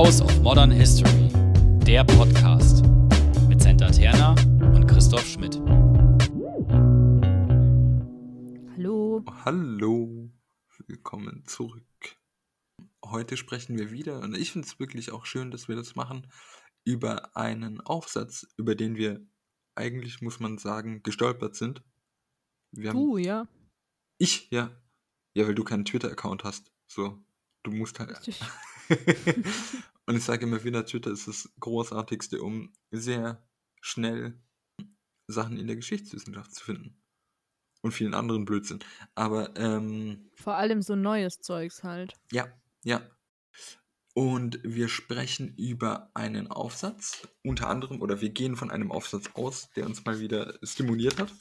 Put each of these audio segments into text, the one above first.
House of Modern History, der Podcast mit Senta Terna und Christoph Schmidt. Hallo. Hallo, willkommen zurück. Heute sprechen wir wieder, und ich finde es wirklich auch schön, dass wir das machen, über einen Aufsatz, über den wir eigentlich, muss man sagen, gestolpert sind. Wir haben, Du, ja. ich, ja. Ja, weil du keinen Twitter-Account hast. So, du musst halt. Richtig. und ich sage immer wieder, Twitter ist das Großartigste, um sehr schnell Sachen in der Geschichtswissenschaft zu finden. Und vielen anderen Blödsinn. Aber, ähm, Vor allem so neues Zeugs halt. ja, ja. Und wir sprechen über einen Aufsatz, unter anderem, oder wir gehen von einem Aufsatz aus, der uns mal wieder stimuliert hat,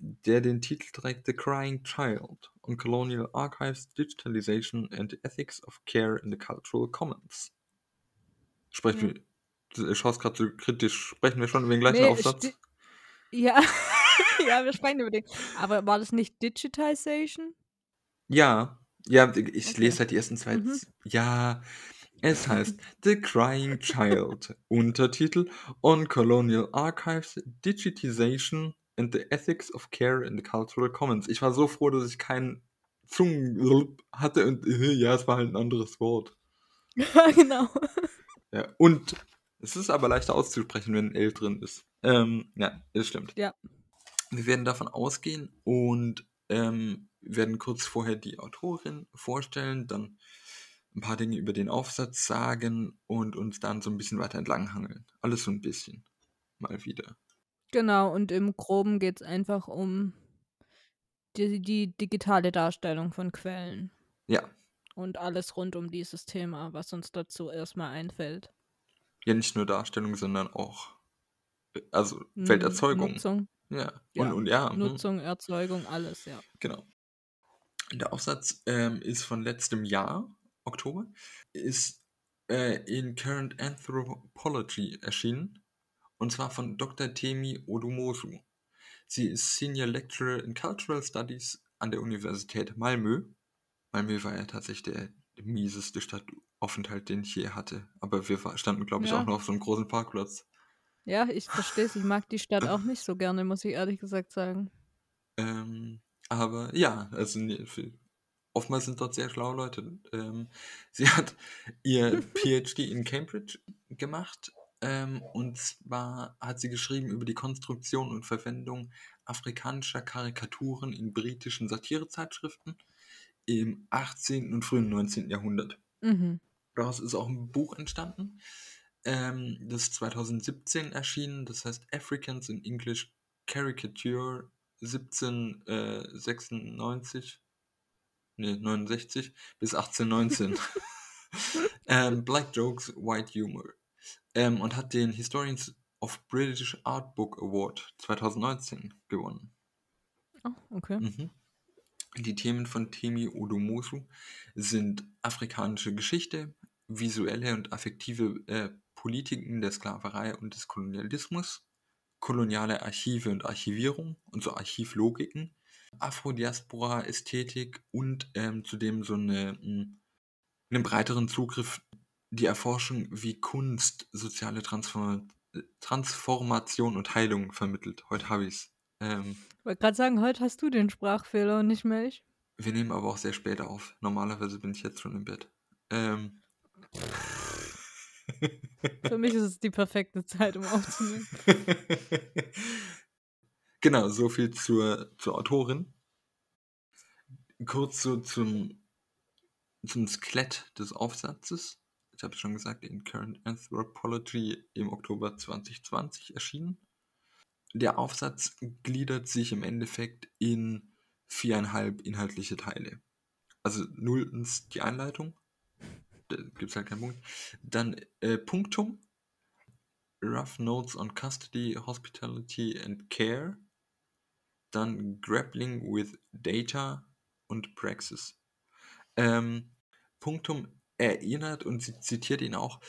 der den Titel trägt The Crying Child on Colonial Archives, Digitalization and the Ethics of Care in the Cultural Commons. Sprechen wir, du schaust gerade so kritisch, sprechen wir schon über den gleichen Nee, Aufsatz? Ja. ja, wir sprechen über den. Aber war das nicht Digitization? Ja, ja, ich Okay. lese halt die ersten zwei. Mhm. Ja, es heißt The Crying Child. Untertitel On Colonial Archives, Digitization and the Ethics of Care in the Cultural Commons. Ich war so froh, dass ich keinen Zungen hatte und äh, ja, es war halt ein anderes Wort. Ja, genau. Ja, und es ist aber leichter auszusprechen, wenn ein L drin ist. Ähm, ja, das stimmt. Ja. Wir werden davon ausgehen und ähm, werden kurz vorher die Autorin vorstellen, dann ein paar Dinge über den Aufsatz sagen und uns dann so ein bisschen weiter entlanghangeln. Alles so ein bisschen. Mal wieder. Genau, und im Groben geht es einfach um die, die digitale Darstellung von Quellen. Ja. Und alles rund um dieses Thema, was uns dazu erstmal einfällt. Ja, nicht nur Darstellung, sondern auch also Felderzeugung. Nutzung, Ja. Ja, Und, und ja. mhm. Nutzung, Erzeugung, alles, ja. Genau. Der Aufsatz ähm, ist von letztem Jahr, Oktober, ist äh, in Current Anthropology erschienen. Und zwar von Dr. Temi Odumosu. Sie ist Senior Lecturer in Cultural Studies an der Universität Malmö. Malmö war ja tatsächlich der mieseste Stadtaufenthalt, den ich je hatte. Aber wir standen, glaube ich, Ja. auch noch auf so einem großen Parkplatz. Ja, ich verstehe es. Ich mag die Stadt auch nicht so gerne, muss ich ehrlich gesagt sagen. Ähm, aber ja, also nee, oftmals sind dort sehr schlaue Leute. Ähm, sie hat ihr PhD in Cambridge gemacht ähm, und zwar hat sie geschrieben über die Konstruktion und Verwendung afrikanischer Karikaturen in britischen Satirezeitschriften im 18. und frühen 19. Jahrhundert. Mhm. Daraus ist auch ein Buch entstanden. Ähm, das ist 2017 erschienen. Das heißt Africans in English Caricature 1796. Nee, 69 bis 1819. ähm, Black Jokes, White Humor. Ähm, und hat den Historians of British Art Book Award 2019 gewonnen. Oh, okay. Mhm. Die Themen von Temi Odomosu sind afrikanische Geschichte, visuelle und affektive äh, Politiken der Sklaverei und des Kolonialismus, koloniale Archive und Archivierung und so Archivlogiken, Afrodiaspora-Ästhetik und ähm, zudem so eine, mh, einen breiteren Zugriff, die Erforschung, wie Kunst soziale Transform Transformation und Heilung vermittelt. Heute habe ich es. Ähm, Ich wollte gerade sagen, heute hast du den Sprachfehler und nicht mehr ich. Wir nehmen aber auch sehr spät auf. Normalerweise bin ich jetzt schon im Bett. Ähm. Für mich ist es die perfekte Zeit, um aufzunehmen. genau, so viel zur, zur Autorin. Kurz so zum, zum Skelett des Aufsatzes. Ich habe es schon gesagt, in Current Anthropology im Oktober 2020 erschienen. Der Aufsatz gliedert sich im Endeffekt in viereinhalb inhaltliche Teile. Also nulltens die Einleitung, da gibt es halt keinen Punkt. Dann äh, Punktum, Rough Notes on Custody, Hospitality and Care. Dann Grappling with Data und Praxis. Ähm, Punktum erinnert und sie zitiert ihn auch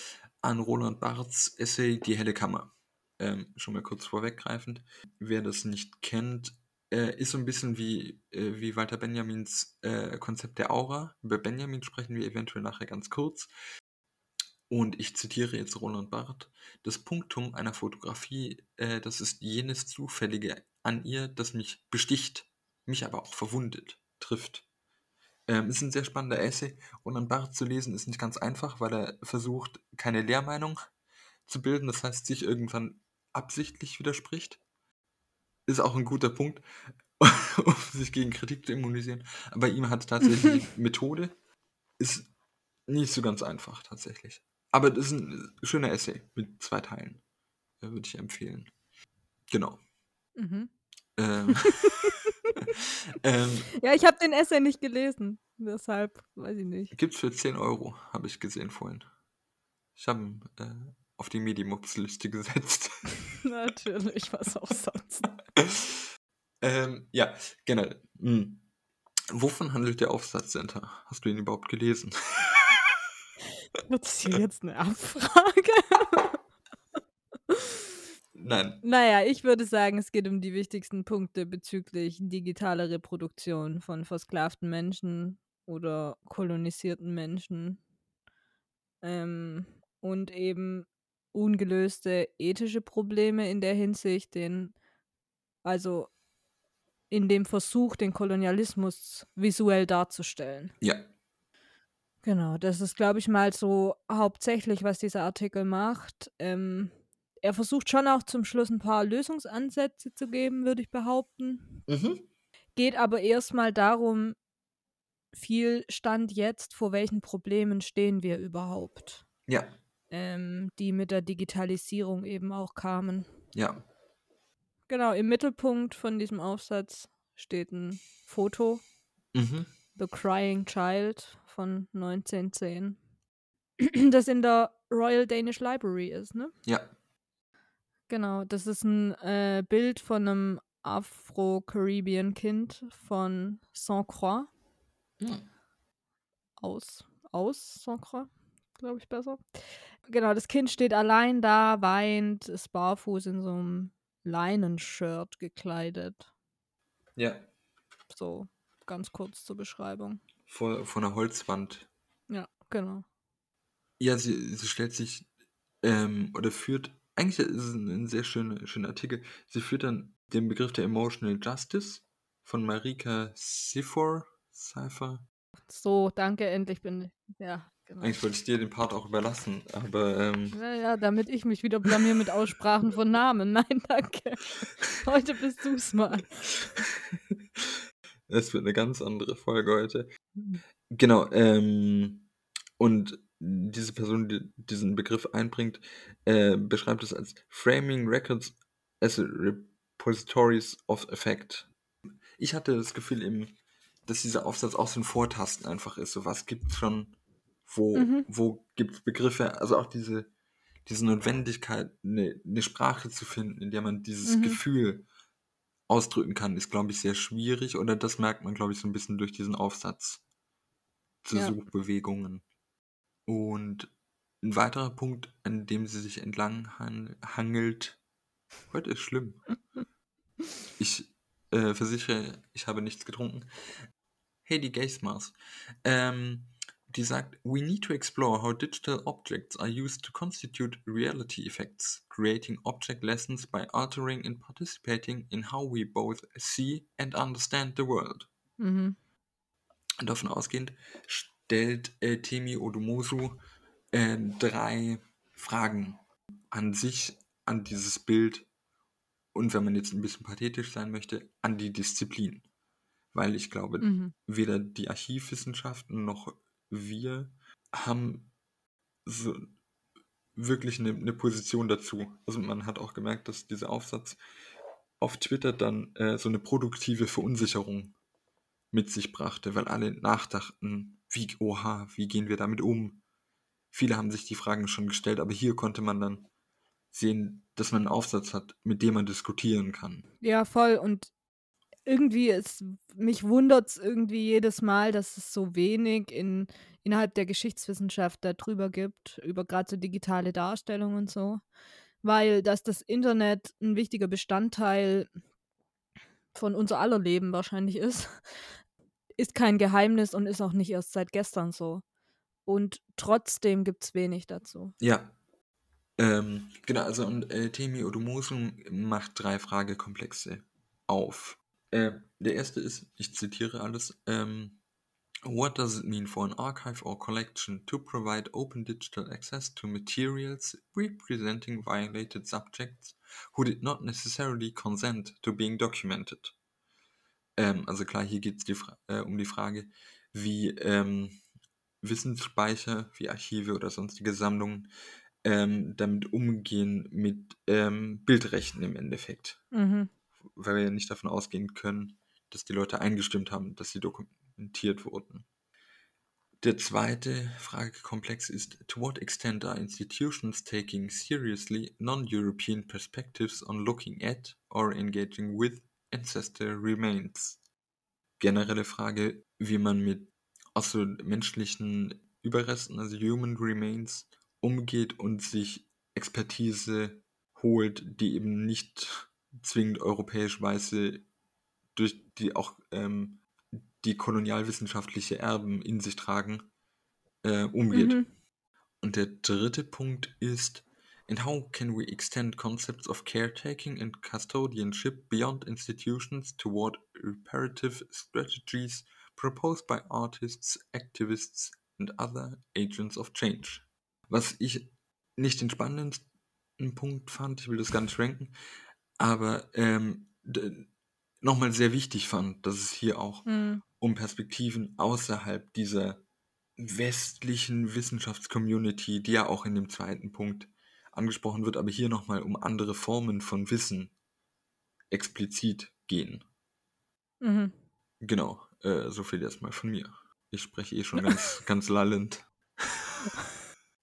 an Roland Barths Essay Die helle Kammer. Ähm, schon mal kurz vorweggreifend. Wer das nicht kennt, äh, ist so ein bisschen wie, äh, wie Walter Benjamins äh, Konzept der Aura. Über Benjamin sprechen wir eventuell nachher ganz kurz. Und ich zitiere jetzt Roland Barth, das Punktum einer Fotografie, äh, das ist jenes Zufällige an ihr, das mich besticht, mich aber auch verwundet, trifft. Ähm, ist ein sehr spannender Essay. Roland Barth zu lesen ist nicht ganz einfach, weil er versucht, keine Lehrmeinung zu bilden, das heißt, sich irgendwann absichtlich widerspricht. Ist auch ein guter Punkt, um sich gegen Kritik zu immunisieren. Aber ihm hat tatsächlich Methode. Ist nicht so ganz einfach, tatsächlich. Aber das ist ein schöner Essay mit zwei Teilen. Äh, Würde ich empfehlen. Genau. Mhm. Ähm, ähm, Ja, ich habe den Essay nicht gelesen. Deshalb weiß ich nicht. Gibt's für 10 Euro, habe ich gesehen vorhin. Ich habe ihn äh, auf die Medimups-Liste gesetzt. Natürlich, was auch sonst. ähm, ja, generell. Hm. Wovon handelt der Aufsatz, Center? Hast du ihn überhaupt gelesen? Wird hier jetzt eine Abfrage? Nein. Naja, ich würde sagen, es geht um die wichtigsten Punkte bezüglich digitaler Reproduktion von versklavten Menschen oder kolonisierten Menschen. Ähm, und eben ungelöste ethische Probleme in der Hinsicht, den, also in dem Versuch, den Kolonialismus visuell darzustellen. Ja. Genau, das ist, glaube ich, mal so hauptsächlich, was dieser Artikel macht. Ähm, er versucht schon auch zum Schluss ein paar Lösungsansätze zu geben, würde ich behaupten. Mhm. Geht aber erstmal darum, viel Stand jetzt, vor welchen Problemen stehen wir überhaupt, Ja. ähm, die mit der Digitalisierung eben auch kamen. Ja. Genau, im Mittelpunkt von diesem Aufsatz steht ein Foto, Mhm. The Crying Child von 1910, das in der Royal Danish Library ist, ne? Ja. Genau, das ist ein äh, Bild von einem Afro-Caribbean-Kind von Saint-Croix. Hm. Aus, aus Saint-Croix, glaube ich besser. Genau, das Kind steht allein da, weint, ist barfuß in so einem Leinenshirt gekleidet. Ja. So, ganz kurz zur Beschreibung. Vor, vor einer Holzwand. Ja, genau. Ja, sie, sie stellt sich ähm, oder führt, eigentlich ist es ein, ein sehr schöner, schöner Artikel, sie führt dann den Begriff der Emotional Justice von Marika Sifor, Cypher. So, danke, endlich bin ich. Ja, genau. Eigentlich wollte ich dir den Part auch überlassen, aber ähm, Ja, ja, damit ich mich wieder blamier mit Aussprachen von Namen. Nein, danke. Heute bist du's mal. es wird eine ganz andere Folge heute. Mhm. Genau, ähm, und diese Person, die diesen Begriff einbringt, äh, beschreibt es als Framing Records as a Repositories of Effect. Ich hatte das Gefühl, eben, dass dieser Aufsatz auch so ein Vortasten einfach ist. So was gibt es schon, wo, Mhm. wo gibt es Begriffe, also auch diese, diese Notwendigkeit, eine, eine Sprache zu finden, in der man dieses Mhm. Gefühl ausdrücken kann, ist, glaube ich, sehr schwierig. Oder das merkt man, glaube ich, so ein bisschen durch diesen Aufsatz zu Ja. Suchbewegungen. Und ein weiterer Punkt, an dem sie sich entlang han hangelt, heute ist schlimm. Ich äh, versichere, ich habe nichts getrunken. Heidi Gaismars, ähm, die sagt, we need to explore how digital objects are used to constitute reality effects, creating object lessons by altering and participating in how we both see and understand the world. Mhm. Davon ausgehend stellt äh, Temi Odomosu äh, drei Fragen an sich, an dieses Bild und wenn man jetzt ein bisschen pathetisch sein möchte, an die Disziplin. Weil ich glaube, Mhm. weder die Archivwissenschaften noch wir haben so wirklich eine, eine Position dazu. Also man hat auch gemerkt, dass dieser Aufsatz auf Twitter dann äh, so eine produktive Verunsicherung mit sich brachte, weil alle nachdachten, wie, oha, wie gehen wir damit um? Viele haben sich die Fragen schon gestellt, aber hier konnte man dann sehen, dass man einen Aufsatz hat, mit dem man diskutieren kann. Ja, voll. Und irgendwie ist, mich wundert es irgendwie jedes Mal, dass es so wenig in, innerhalb der Geschichtswissenschaft darüber gibt, über gerade so digitale Darstellung und so. Weil, dass das Internet ein wichtiger Bestandteil von unser aller Leben wahrscheinlich ist, ist kein Geheimnis und ist auch nicht erst seit gestern so. und trotzdem gibt es wenig dazu. Ja. Ähm, genau, also und äh, Temi Odomosu macht drei Fragekomplexe auf. Äh, der erste ist, ich zitiere alles, ähm, What does it mean for an archive or collection to provide open digital access to materials representing violated subjects who did not necessarily consent to being documented? Ähm, also klar, hier geht es äh, um die Frage, wie ähm, Wissensspeicher, wie Archive oder sonstige Sammlungen ähm, damit umgehen mit ähm, Bildrechten im Endeffekt. Mhm. Weil wir ja nicht davon ausgehen können, dass die Leute eingestimmt haben, dass sie dokumentiert wurden. Der zweite Fragekomplex ist, to what extent are institutions taking seriously non-European perspectives on looking at or engaging with ancestor remains? Generelle Frage, wie man mit also menschlichen Überresten, also Human Remains, umgeht und sich Expertise holt, die eben nicht zwingend europäisch-weiße durch die auch ähm, die kolonialwissenschaftliche Erben in sich tragen, äh, umgeht. Mhm. Und der dritte Punkt ist, and how can we extend concepts of caretaking and custodianship beyond institutions toward reparative strategies proposed by artists, activists and other agents of change? Was ich nicht den spannendsten Punkt fand, ich will das gar nicht ranken, aber ähm, nochmal sehr wichtig fand, dass es hier auch Mhm. um Perspektiven außerhalb dieser westlichen Wissenschaftscommunity, die ja auch in dem zweiten Punkt angesprochen wird, aber hier nochmal um andere Formen von Wissen explizit gehen. Mhm. Genau, äh, so viel erstmal von mir. Ich spreche eh schon ganz, ganz lallend.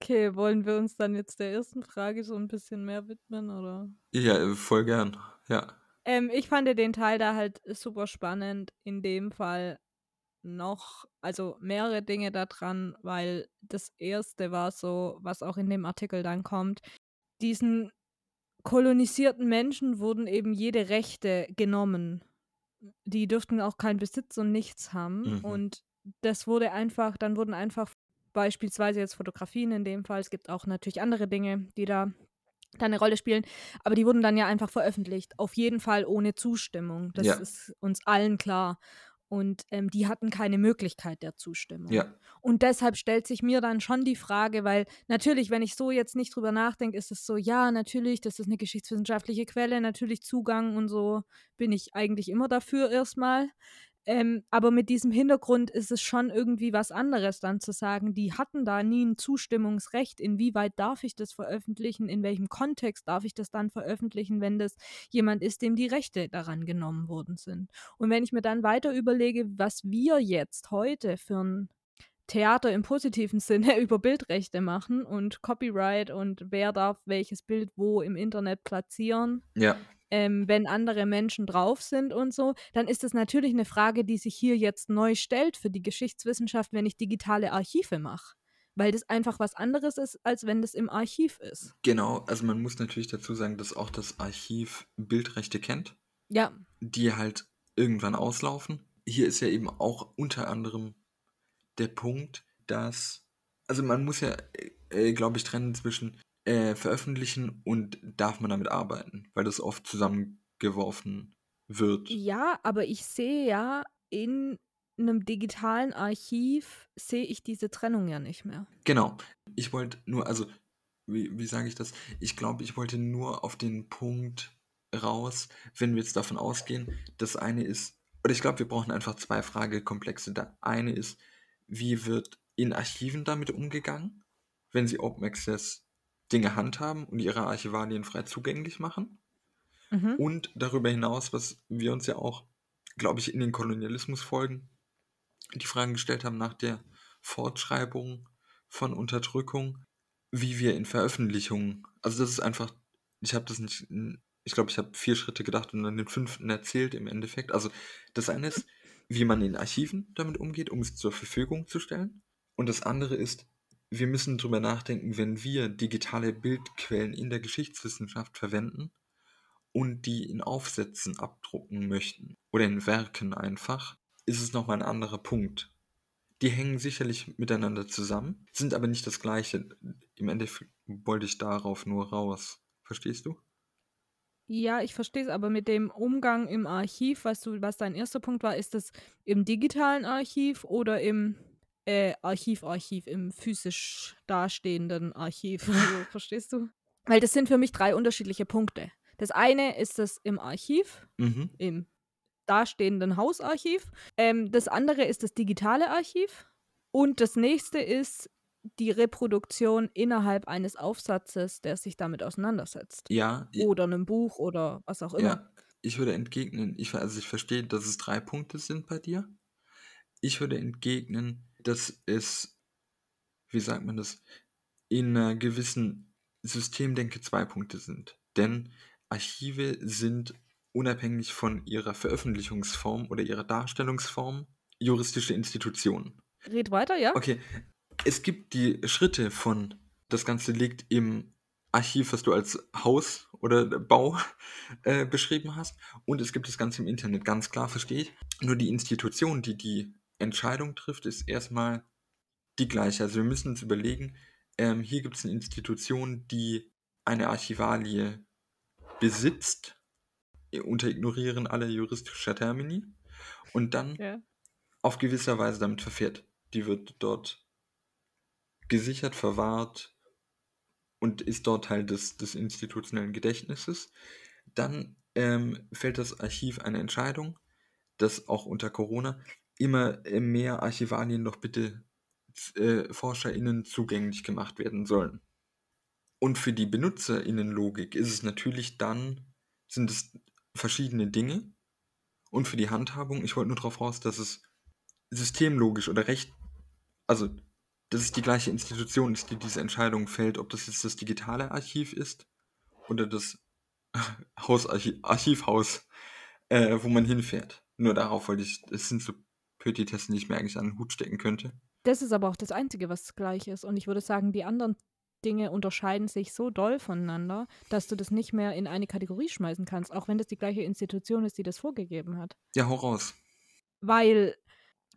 Okay, wollen wir uns dann jetzt der ersten Frage so ein bisschen mehr widmen, oder? Ja, äh, voll gern. Ja. Ähm, ich fand den Teil da halt super spannend. In dem Fall noch, also mehrere Dinge daran, weil das erste war so, was auch in dem Artikel dann kommt. Diesen kolonisierten Menschen wurden eben jede Rechte genommen. Die dürften auch keinen Besitz und nichts haben. Mhm. Und das wurde einfach, dann wurden einfach beispielsweise jetzt Fotografien in dem Fall, es gibt auch natürlich andere Dinge, die da eine Rolle spielen, aber die wurden dann ja einfach veröffentlicht. Auf jeden Fall ohne Zustimmung. Das Ja. ist uns allen klar. Und ähm, die hatten keine Möglichkeit der Zustimmung. Ja, Und deshalb stellt sich mir dann schon die Frage, weil natürlich, wenn ich so jetzt nicht drüber nachdenke, ist es so, ja, natürlich, das ist eine geschichtswissenschaftliche Quelle, natürlich Zugang und so bin ich eigentlich immer dafür erstmal. Ähm, aber mit diesem Hintergrund ist es schon irgendwie was anderes dann zu sagen, die hatten da nie ein Zustimmungsrecht. Inwieweit darf ich das veröffentlichen? In welchem Kontext darf ich das dann veröffentlichen, wenn das jemand ist, dem die Rechte daran genommen worden sind? Und wenn ich mir dann weiter überlege, was wir jetzt heute für ein Theater im positiven Sinne über Bildrechte machen und Copyright und wer darf welches Bild wo im Internet platzieren, ja, ähm, wenn andere Menschen drauf sind und so, dann ist das natürlich eine Frage, die sich hier jetzt neu stellt für die Geschichtswissenschaft, wenn ich digitale Archive mache. Weil das einfach was anderes ist, als wenn das im Archiv ist. genau. Also man muss natürlich dazu sagen, dass auch das Archiv Bildrechte kennt. Ja, die halt irgendwann auslaufen. Hier ist ja eben auch unter anderem der Punkt, dass, also man muss ja, äh, glaube ich, trennen zwischen äh, veröffentlichen und darf man damit arbeiten, weil das oft zusammengeworfen wird. ja, aber ich sehe ja in einem digitalen Archiv sehe ich diese Trennung ja nicht mehr. Genau. Ich wollte nur, also, wie, wie sage ich das? Ich glaube, ich wollte nur auf den Punkt raus, wenn wir jetzt davon ausgehen, das eine ist, oder ich glaube, wir brauchen einfach zwei Fragekomplexe. Der eine ist, wie wird in Archiven damit umgegangen, wenn sie Open Access Dinge handhaben und ihre Archivalien frei zugänglich machen? Mhm. Und darüber hinaus, was wir uns ja auch, glaube ich, in den Kolonialismusfolgen die Fragen gestellt haben nach der Fortschreibung von Unterdrückung, wie wir in Veröffentlichungen, also das ist einfach, ich habe das nicht, ich glaube, ich habe vier Schritte gedacht und dann den fünften erzählt im Endeffekt. Also das eine ist, wie man in Archiven damit umgeht, um es zur Verfügung zu stellen. Und das andere ist, wir müssen drüber nachdenken, wenn wir digitale Bildquellen in der Geschichtswissenschaft verwenden und die in Aufsätzen abdrucken möchten oder in Werken einfach, ist es nochmal ein anderer Punkt, die hängen sicherlich miteinander zusammen, sind aber nicht das gleiche. Im Endeffekt wollte ich darauf nur raus. Verstehst du? Ja, ich verstehe es, aber mit dem Umgang im Archiv, weißt du, was dein erster Punkt war, ist das im digitalen Archiv oder im äh, Archiv, Archiv, im physisch dastehenden Archiv? Also, verstehst du? Weil das sind für mich drei unterschiedliche Punkte. Das eine ist das im Archiv, Mhm. im dastehenden Hausarchiv. Ähm, das andere ist das digitale Archiv. Und das nächste ist die Reproduktion innerhalb eines Aufsatzes, der sich damit auseinandersetzt. Ja, Oder einem Buch oder was auch immer. ja, ich würde entgegnen, ich, also ich verstehe, dass es drei Punkte sind bei dir. Ich würde entgegnen, dass es, wie sagt man das, in einer gewissen Systemdenke zwei Punkte sind. Denn Archive sind unabhängig von ihrer Veröffentlichungsform oder ihrer Darstellungsform juristische Institutionen. Red weiter, ja? Okay, es gibt die Schritte von, das Ganze liegt im Archiv, was du als Haus oder Bau äh, beschrieben hast, und es gibt das Ganze im Internet, ganz klar, verstehe ich. Nur die Institution, die die Entscheidung trifft, ist erstmal die gleiche. Also wir müssen uns überlegen, ähm, hier gibt es eine Institution, die eine Archivalie besitzt, äh, unter Ignorieren aller juristischer Termini, und dann Ja. auf gewisser Weise damit verfährt. Die wird dort gesichert, verwahrt und ist dort Teil des, des institutionellen Gedächtnisses. Dann ähm, fällt das Archiv eine Entscheidung, dass auch unter Corona immer äh, mehr Archivalien doch bitte äh, ForscherInnen zugänglich gemacht werden sollen. Und für die BenutzerInnen-Logik ist es natürlich dann, sind es verschiedene Dinge. Und für die Handhabung, ich wollte nur darauf raus, dass es systemlogisch oder recht, also dass es die gleiche Institution ist, die diese Entscheidung fällt, ob das jetzt das digitale Archiv ist oder das Hausarchiv, Archivhaus, äh, wo man hinfährt. Nur darauf wollte ich, es sind so Die ich mir eigentlich an den Hut stecken könnte. Das ist aber auch das Einzige, was gleich ist. Und ich würde sagen, die anderen Dinge unterscheiden sich so doll voneinander, dass du das nicht mehr in eine Kategorie schmeißen kannst, auch wenn das die gleiche Institution ist, die das vorgegeben hat. Ja, hau raus. Weil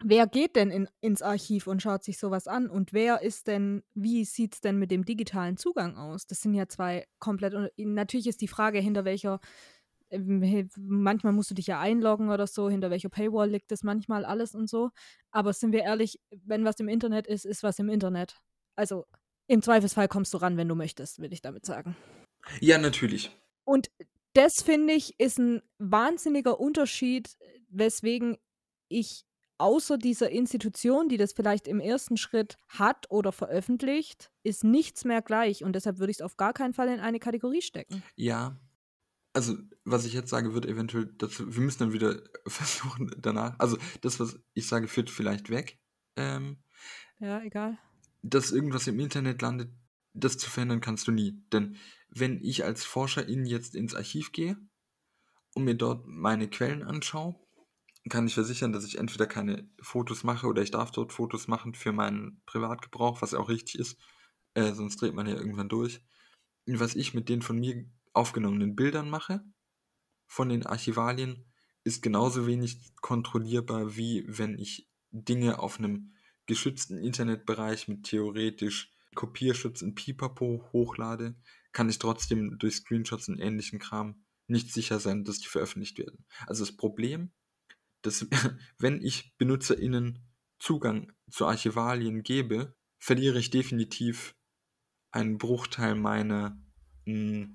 wer geht denn in, ins Archiv und schaut sich sowas an? Und wer ist denn, wie sieht es denn mit dem digitalen Zugang aus? Das sind ja zwei komplett. Und natürlich ist die Frage, hinter welcher, he- manchmal musst du dich ja einloggen oder so, hinter welcher Paywall liegt das manchmal alles und so. Aber sind wir ehrlich, wenn was im Internet ist, ist was im Internet. Also im Zweifelsfall kommst du ran, wenn du möchtest, will ich damit sagen. Ja, natürlich. Und das finde ich ist ein wahnsinniger Unterschied, weswegen ich außer dieser Institution, die das vielleicht im ersten Schritt hat oder veröffentlicht, ist nichts mehr gleich. Und deshalb würde ich es auf gar keinen Fall in eine Kategorie stecken. Ja. Also, was ich jetzt sage, wird eventuell dazu, wir müssen dann wieder versuchen danach, also das, was ich sage, führt vielleicht weg. Ähm, Ja, egal. dass irgendwas im Internet landet, das zu verändern kannst du nie. Denn wenn ich als Forscherin jetzt ins Archiv gehe und mir dort meine Quellen anschaue, kann ich versichern, dass ich entweder keine Fotos mache oder ich darf dort Fotos machen für meinen Privatgebrauch, was ja auch richtig ist, äh, sonst dreht man ja irgendwann durch. Und was ich mit den von mir aufgenommenen Bildern mache, von den Archivalien, ist genauso wenig kontrollierbar, wie wenn ich Dinge auf einem geschützten Internetbereich mit theoretisch Kopierschutz und Pipapo hochlade, kann ich trotzdem durch Screenshots und ähnlichen Kram nicht sicher sein, dass die veröffentlicht werden. Also das Problem, dass wenn ich BenutzerInnen Zugang zu Archivalien gebe, verliere ich definitiv einen Bruchteil meiner mh,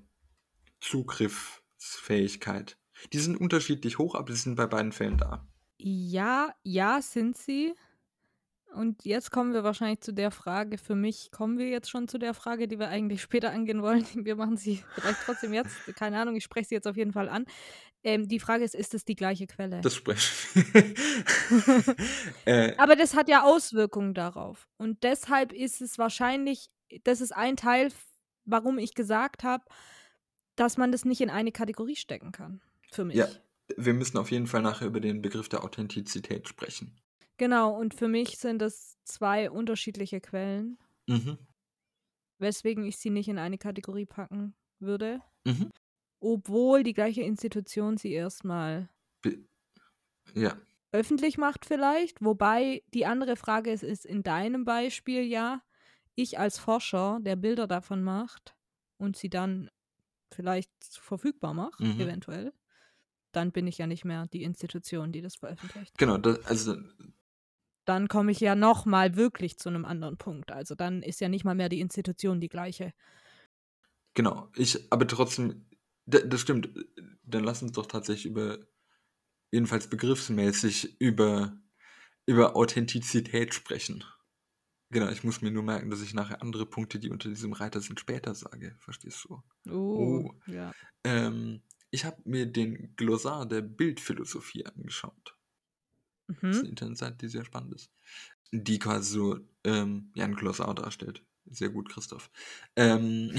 Zugriffsfähigkeit. Die sind unterschiedlich hoch, aber sie sind bei beiden Fällen da. Ja, ja, sind sie. Und jetzt kommen wir wahrscheinlich zu der Frage, für mich kommen wir jetzt schon zu der Frage, die wir eigentlich später angehen wollen. Wir machen sie vielleicht trotzdem jetzt, keine Ahnung, ich spreche sie jetzt auf jeden Fall an. Ähm, die Frage ist, ist es die gleiche Quelle? Das spreche äh, Aber das hat ja Auswirkungen darauf. Und deshalb ist es wahrscheinlich, das ist ein Teil, warum ich gesagt habe, dass man das nicht in eine Kategorie stecken kann. Für mich. Ja. wir müssen auf jeden Fall nachher über den Begriff der Authentizität sprechen. Genau, und für mich sind das zwei unterschiedliche Quellen, Mhm. weswegen ich sie nicht in eine Kategorie packen würde. Mhm. Obwohl die gleiche Institution sie erstmal ja. öffentlich macht vielleicht. Wobei die andere Frage ist, ist in deinem Beispiel ja, ich als Forscher, der Bilder davon macht und sie dann vielleicht verfügbar macht, Mhm. eventuell, dann bin ich ja nicht mehr die Institution, die das veröffentlicht. Genau, das, also Dann komme ich ja noch mal wirklich zu einem anderen Punkt. Also dann ist ja nicht mal mehr die Institution die gleiche. Genau, ich, aber trotzdem, das stimmt. Dann lass uns doch tatsächlich über, jedenfalls begriffsmäßig, über, über Authentizität sprechen. Genau, ich muss mir nur merken, dass ich nachher andere Punkte, die unter diesem Reiter sind, später sage. Verstehst du? Oh, Oh. ja. Ähm, ich habe mir den Glossar der Bildphilosophie angeschaut. Das ist Mhm. eine Internetseite, die sehr spannend ist. Die quasi so ähm, ja, ein Glossar darstellt. Sehr gut, Christoph. Ähm,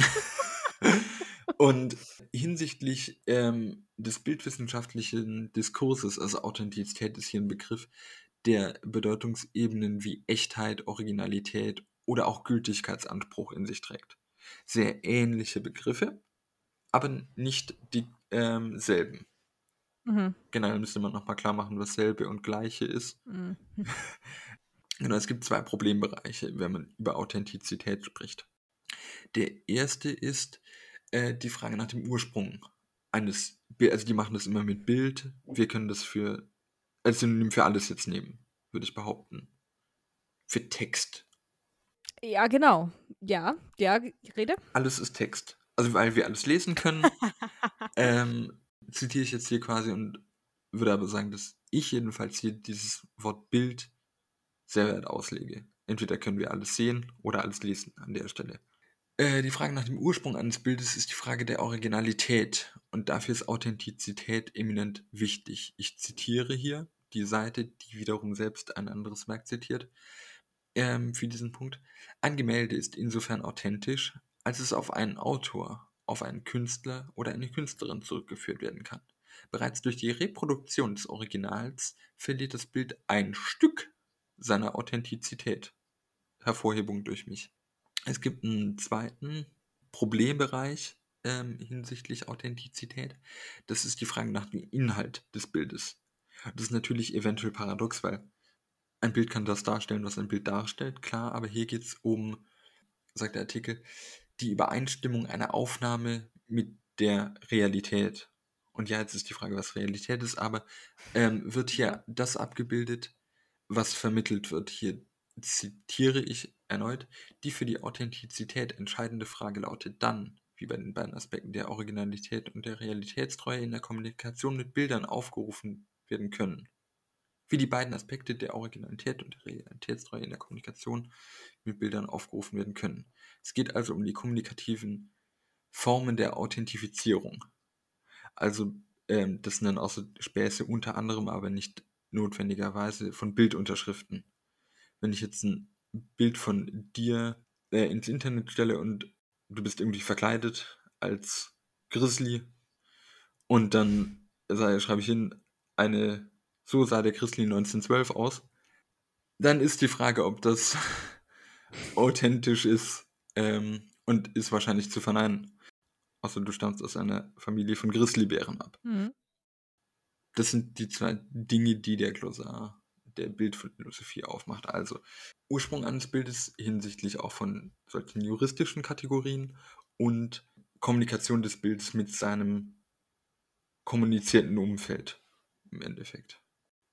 und hinsichtlich ähm, des bildwissenschaftlichen Diskurses, also Authentizität ist hier ein Begriff, der Bedeutungsebenen wie Echtheit, Originalität oder auch Gültigkeitsanspruch in sich trägt. Sehr ähnliche Begriffe, aber nicht dieselben. Mhm. Generell müsste man nochmal klar machen, was selbe und gleiche ist. Mhm. Genau, es gibt zwei Problembereiche, wenn man über Authentizität spricht. Der erste ist äh, die Frage nach dem Ursprung eines. Also die machen das immer mit Bild. Wir können das für als Synonym für alles jetzt nehmen, würde ich behaupten. Für Text. Ja, genau. Ja, ja, rede. Alles ist Text. Also weil wir alles lesen können, ähm, zitiere ich jetzt hier quasi und würde aber sagen, dass ich jedenfalls hier dieses Wort Bild sehr wert auslege. Entweder können wir alles sehen oder alles lesen an der Stelle. Äh, die Frage nach dem Ursprung eines Bildes ist die Frage der Originalität und dafür ist Authentizität eminent wichtig. Ich zitiere hier die Seite, die wiederum selbst ein anderes Werk zitiert, ähm, für diesen Punkt. Ein Gemälde ist insofern authentisch, als es auf einen Autor, auf einen Künstler oder eine Künstlerin zurückgeführt werden kann. Bereits durch die Reproduktion des Originals verliert das Bild ein Stück seiner Authentizität. Hervorhebung durch mich. Es gibt einen zweiten Problembereich ähm, hinsichtlich Authentizität. Das ist die Frage nach dem Inhalt des Bildes. Das ist natürlich eventuell paradox, weil ein Bild kann das darstellen, was ein Bild darstellt, klar, aber hier geht es um, sagt der Artikel, die Übereinstimmung einer Aufnahme mit der Realität. Und ja, jetzt ist die Frage, was Realität ist, aber ähm, wird hier das abgebildet, was vermittelt wird. Hier zitiere ich erneut, die für die Authentizität entscheidende Frage lautet dann, wie bei den beiden Aspekten der Originalität und der Realitätstreue in der Kommunikation mit Bildern aufgerufen werden können. Wie die beiden Aspekte der Originalität und der Realitätstreue in der Kommunikation mit Bildern aufgerufen werden können. Es geht also um die kommunikativen Formen der Authentifizierung. Also ähm, das sind dann auch so Späße unter anderem, aber nicht notwendigerweise von Bildunterschriften. Wenn ich jetzt ein Bild von dir äh, ins Internet stelle und du bist irgendwie verkleidet als Grizzly und dann sei, schreibe ich hin, eine, so sah der Grizzly 1912 aus, dann ist die Frage, ob das authentisch ist ähm, und ist wahrscheinlich zu verneinen. Außer du stammst aus einer Familie von Grizzlybären ab. Mhm. Das sind die zwei Dinge, die der Glossar der Bildphilosophie aufmacht. Also Ursprung eines Bildes hinsichtlich auch von solchen juristischen Kategorien und Kommunikation des Bildes mit seinem kommunizierten Umfeld im Endeffekt.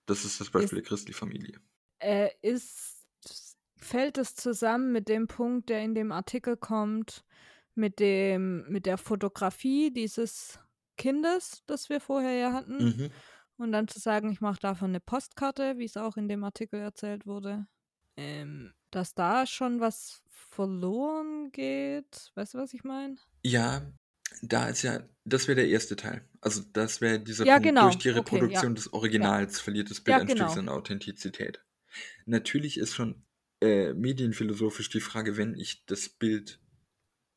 Das ist das Beispiel der Grizzly-Familie. Äh, ist, fällt es zusammen mit dem Punkt, der in dem Artikel kommt, mit dem, mit der Fotografie dieses Kindes, das wir vorher ja hatten, Mhm. Und dann zu sagen, ich mache davon eine Postkarte, wie es auch in dem Artikel erzählt wurde, ähm, dass da schon was verloren geht. Weißt du, was ich meine? Ja, da ist ja, das wäre der erste Teil. Also das wäre dieser Ja, Punkt, genau. durch die Okay, Reproduktion des Originals verliert das Bild Ja, ein genau. Stück seiner Authentizität. Natürlich ist schon äh, medienphilosophisch die Frage, wenn ich das Bild,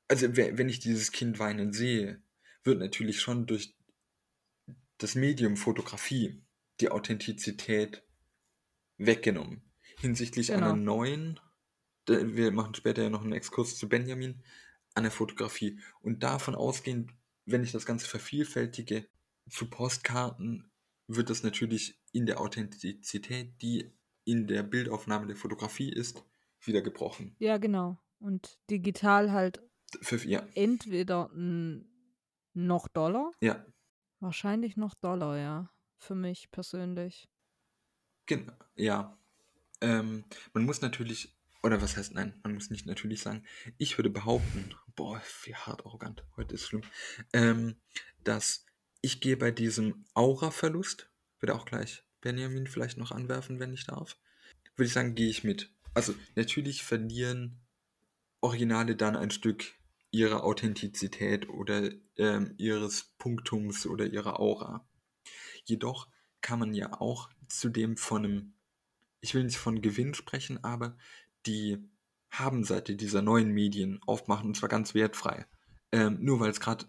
also we- wenn ich dieses Kind weinen sehe, wird natürlich schon durch das Medium Fotografie die Authentizität weggenommen. Hinsichtlich Genau. einer neuen, wir machen später ja noch einen Exkurs zu Benjamin, an der Fotografie. Und davon ausgehend, wenn ich das Ganze vervielfältige, zu Postkarten wird das natürlich in der Authentizität, die in der Bildaufnahme der Fotografie ist, wieder gebrochen. Ja, genau. Und digital halt Für, ja, entweder noch Dollar, ja, wahrscheinlich noch Dollar, ja. Für mich persönlich. genau, ja. Ähm, man muss natürlich, oder was heißt nein, man muss nicht natürlich sagen, ich würde behaupten, boah, wie hart arrogant, heute ist schlimm, ähm, dass ich gehe bei diesem Aura-Verlust, würde auch gleich Benjamin vielleicht noch anwerfen, wenn ich darf, würde ich sagen, gehe ich mit. Also natürlich verlieren Originale dann ein Stück ihrer Authentizität oder ähm, ihres Punktums oder ihrer Aura. Jedoch kann man ja auch zudem von einem, ich will nicht von Gewinn sprechen, aber die Habenseite dieser neuen Medien aufmachen und zwar ganz wertfrei. Ähm, nur weil es gerade,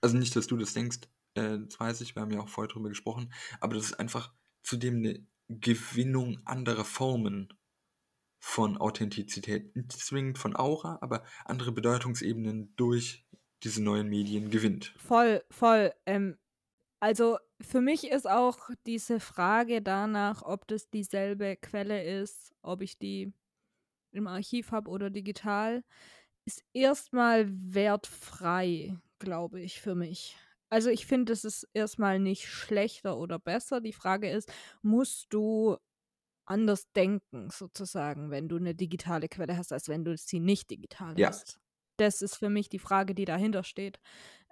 also nicht, dass du das denkst, äh, das weiß ich, wir haben ja auch vorher drüber gesprochen, aber das ist einfach zudem eine Gewinnung anderer Formen von Authentizität. Nicht zwingend von Aura, aber andere Bedeutungsebenen durch diese neuen Medien gewinnt. Voll, voll. Ähm, also für mich ist auch diese Frage danach, ob das dieselbe Quelle ist, ob ich die im Archiv habe oder digital, ist erstmal wertfrei, glaube ich, für mich. Also ich finde, es ist erstmal nicht schlechter oder besser. Die Frage ist, musst du anders denken, sozusagen, wenn du eine digitale Quelle hast, als wenn du sie nicht digital Ja. hast? Das ist für mich die Frage, die dahinter steht.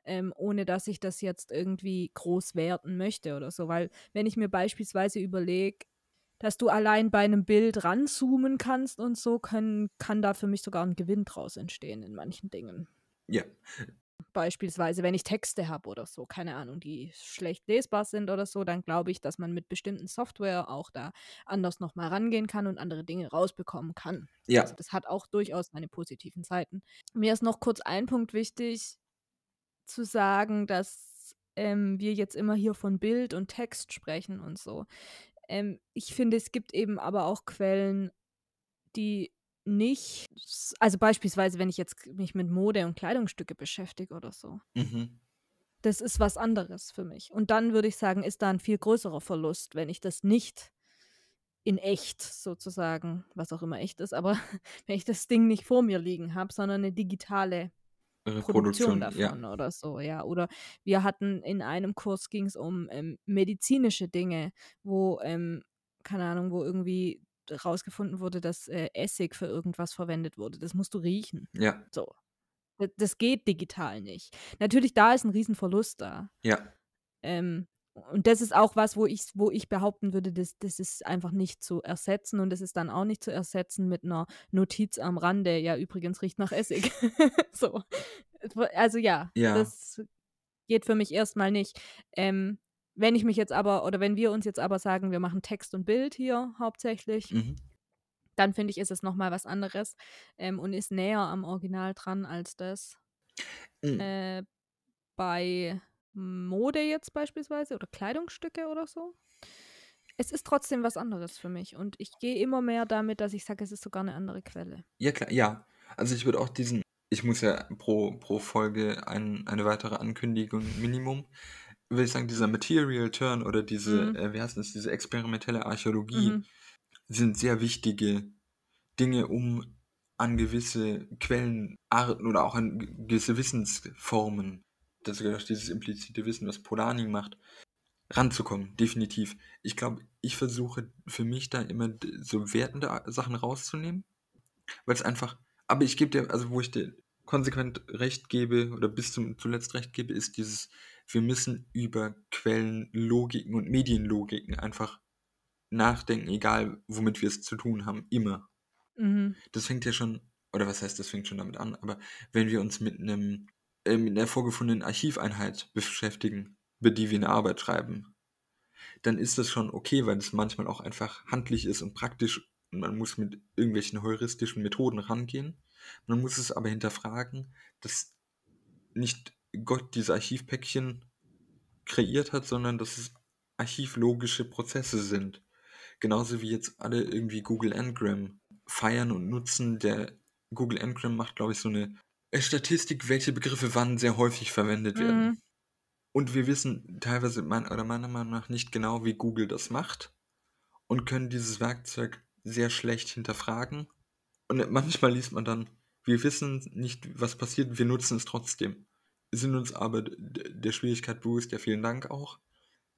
Ähm, ohne dass ich das jetzt irgendwie groß werten möchte oder so. Weil wenn ich mir beispielsweise überlege, dass du allein bei einem Bild ranzoomen kannst und so, können, kann da für mich sogar ein Gewinn draus entstehen in manchen Dingen. Ja, Beispielsweise, wenn ich Texte habe oder so, keine Ahnung, die schlecht lesbar sind oder so, dann glaube ich, dass man mit bestimmten Software auch da anders nochmal rangehen kann und andere Dinge rausbekommen kann. ja, Also das hat auch durchaus seine positiven Seiten. Mir ist noch kurz ein Punkt wichtig zu sagen, dass ähm, wir jetzt immer hier von Bild und Text sprechen und so. Ähm, ich finde, es gibt eben aber auch Quellen, die nicht, also beispielsweise, wenn ich jetzt mich mit Mode und Kleidungsstücke beschäftige oder so. mhm. Das ist was anderes für mich. Und dann würde ich sagen, ist da ein viel größerer Verlust, wenn ich das nicht in echt sozusagen, was auch immer echt ist, aber wenn ich das Ding nicht vor mir liegen habe, sondern eine digitale Produktion Reproduktion, ja. davon oder so, ja. Oder wir hatten in einem Kurs ging es um ähm, medizinische Dinge, wo, ähm, keine Ahnung, wo irgendwie rausgefunden wurde, dass äh, Essig für irgendwas verwendet wurde. Das musst du riechen. Ja, So. Das, das geht digital nicht. Natürlich, da ist ein Riesenverlust da. ja, Ähm, und das ist auch was, wo ich, wo ich behaupten würde, das, das ist einfach nicht zu ersetzen und das ist dann auch nicht zu ersetzen mit einer Notiz am Rande. Ja, übrigens riecht nach Essig. so. Also ja, Ja. das geht für mich erstmal nicht. Ähm, wenn ich mich jetzt aber, oder wenn wir uns jetzt aber sagen, wir machen Text und Bild hier hauptsächlich, mhm. dann finde ich, ist es nochmal was anderes ähm, und ist näher am Original dran als das. Mhm. Äh, bei Mode jetzt beispielsweise oder Kleidungsstücke oder so. Es ist trotzdem was anderes für mich und ich gehe immer mehr damit, dass ich sage, es ist sogar eine andere Quelle. Ja, klar, ja. Also ich würde auch diesen, ich muss ja pro, pro Folge ein, eine weitere Ankündigung Minimum, würde ich sagen, dieser Material Turn oder diese, Mhm. äh, wie heißt das, diese experimentelle Archäologie Mhm. sind sehr wichtige Dinge, um an gewisse Quellenarten oder auch an gewisse Wissensformen, das ist auch dieses implizite Wissen, was Polanyi macht, ranzukommen, definitiv. Ich glaube, ich versuche für mich da immer so wertende Sachen rauszunehmen, weil es einfach, aber ich gebe dir, also wo ich dir konsequent recht gebe oder bis zum zuletzt recht gebe, ist dieses, wir müssen über Quellenlogiken und Medienlogiken einfach nachdenken, egal womit wir es zu tun haben, immer. Mhm. Das fängt ja schon, oder was heißt, das fängt schon damit an, aber wenn wir uns mit einem, äh, mit einer vorgefundenen Archiveinheit beschäftigen, über die wir eine Arbeit schreiben, dann ist das schon okay, weil es manchmal auch einfach handlich ist und praktisch und man muss mit irgendwelchen heuristischen Methoden rangehen. Man muss es aber hinterfragen, dass nicht Gott diese Archivpäckchen kreiert hat, sondern dass es archivlogische Prozesse sind. Genauso wie jetzt alle irgendwie Google Ngram feiern und nutzen. Der Google Ngram macht, glaube ich, so eine Statistik, welche Begriffe wann sehr häufig verwendet werden. Mhm. Und wir wissen teilweise mein, oder meiner Meinung nach nicht genau, wie Google das macht und können dieses Werkzeug sehr schlecht hinterfragen. Und manchmal liest man dann, wir wissen nicht, was passiert, wir nutzen es trotzdem. Sind uns aber der Schwierigkeit bewusst, ja vielen Dank auch.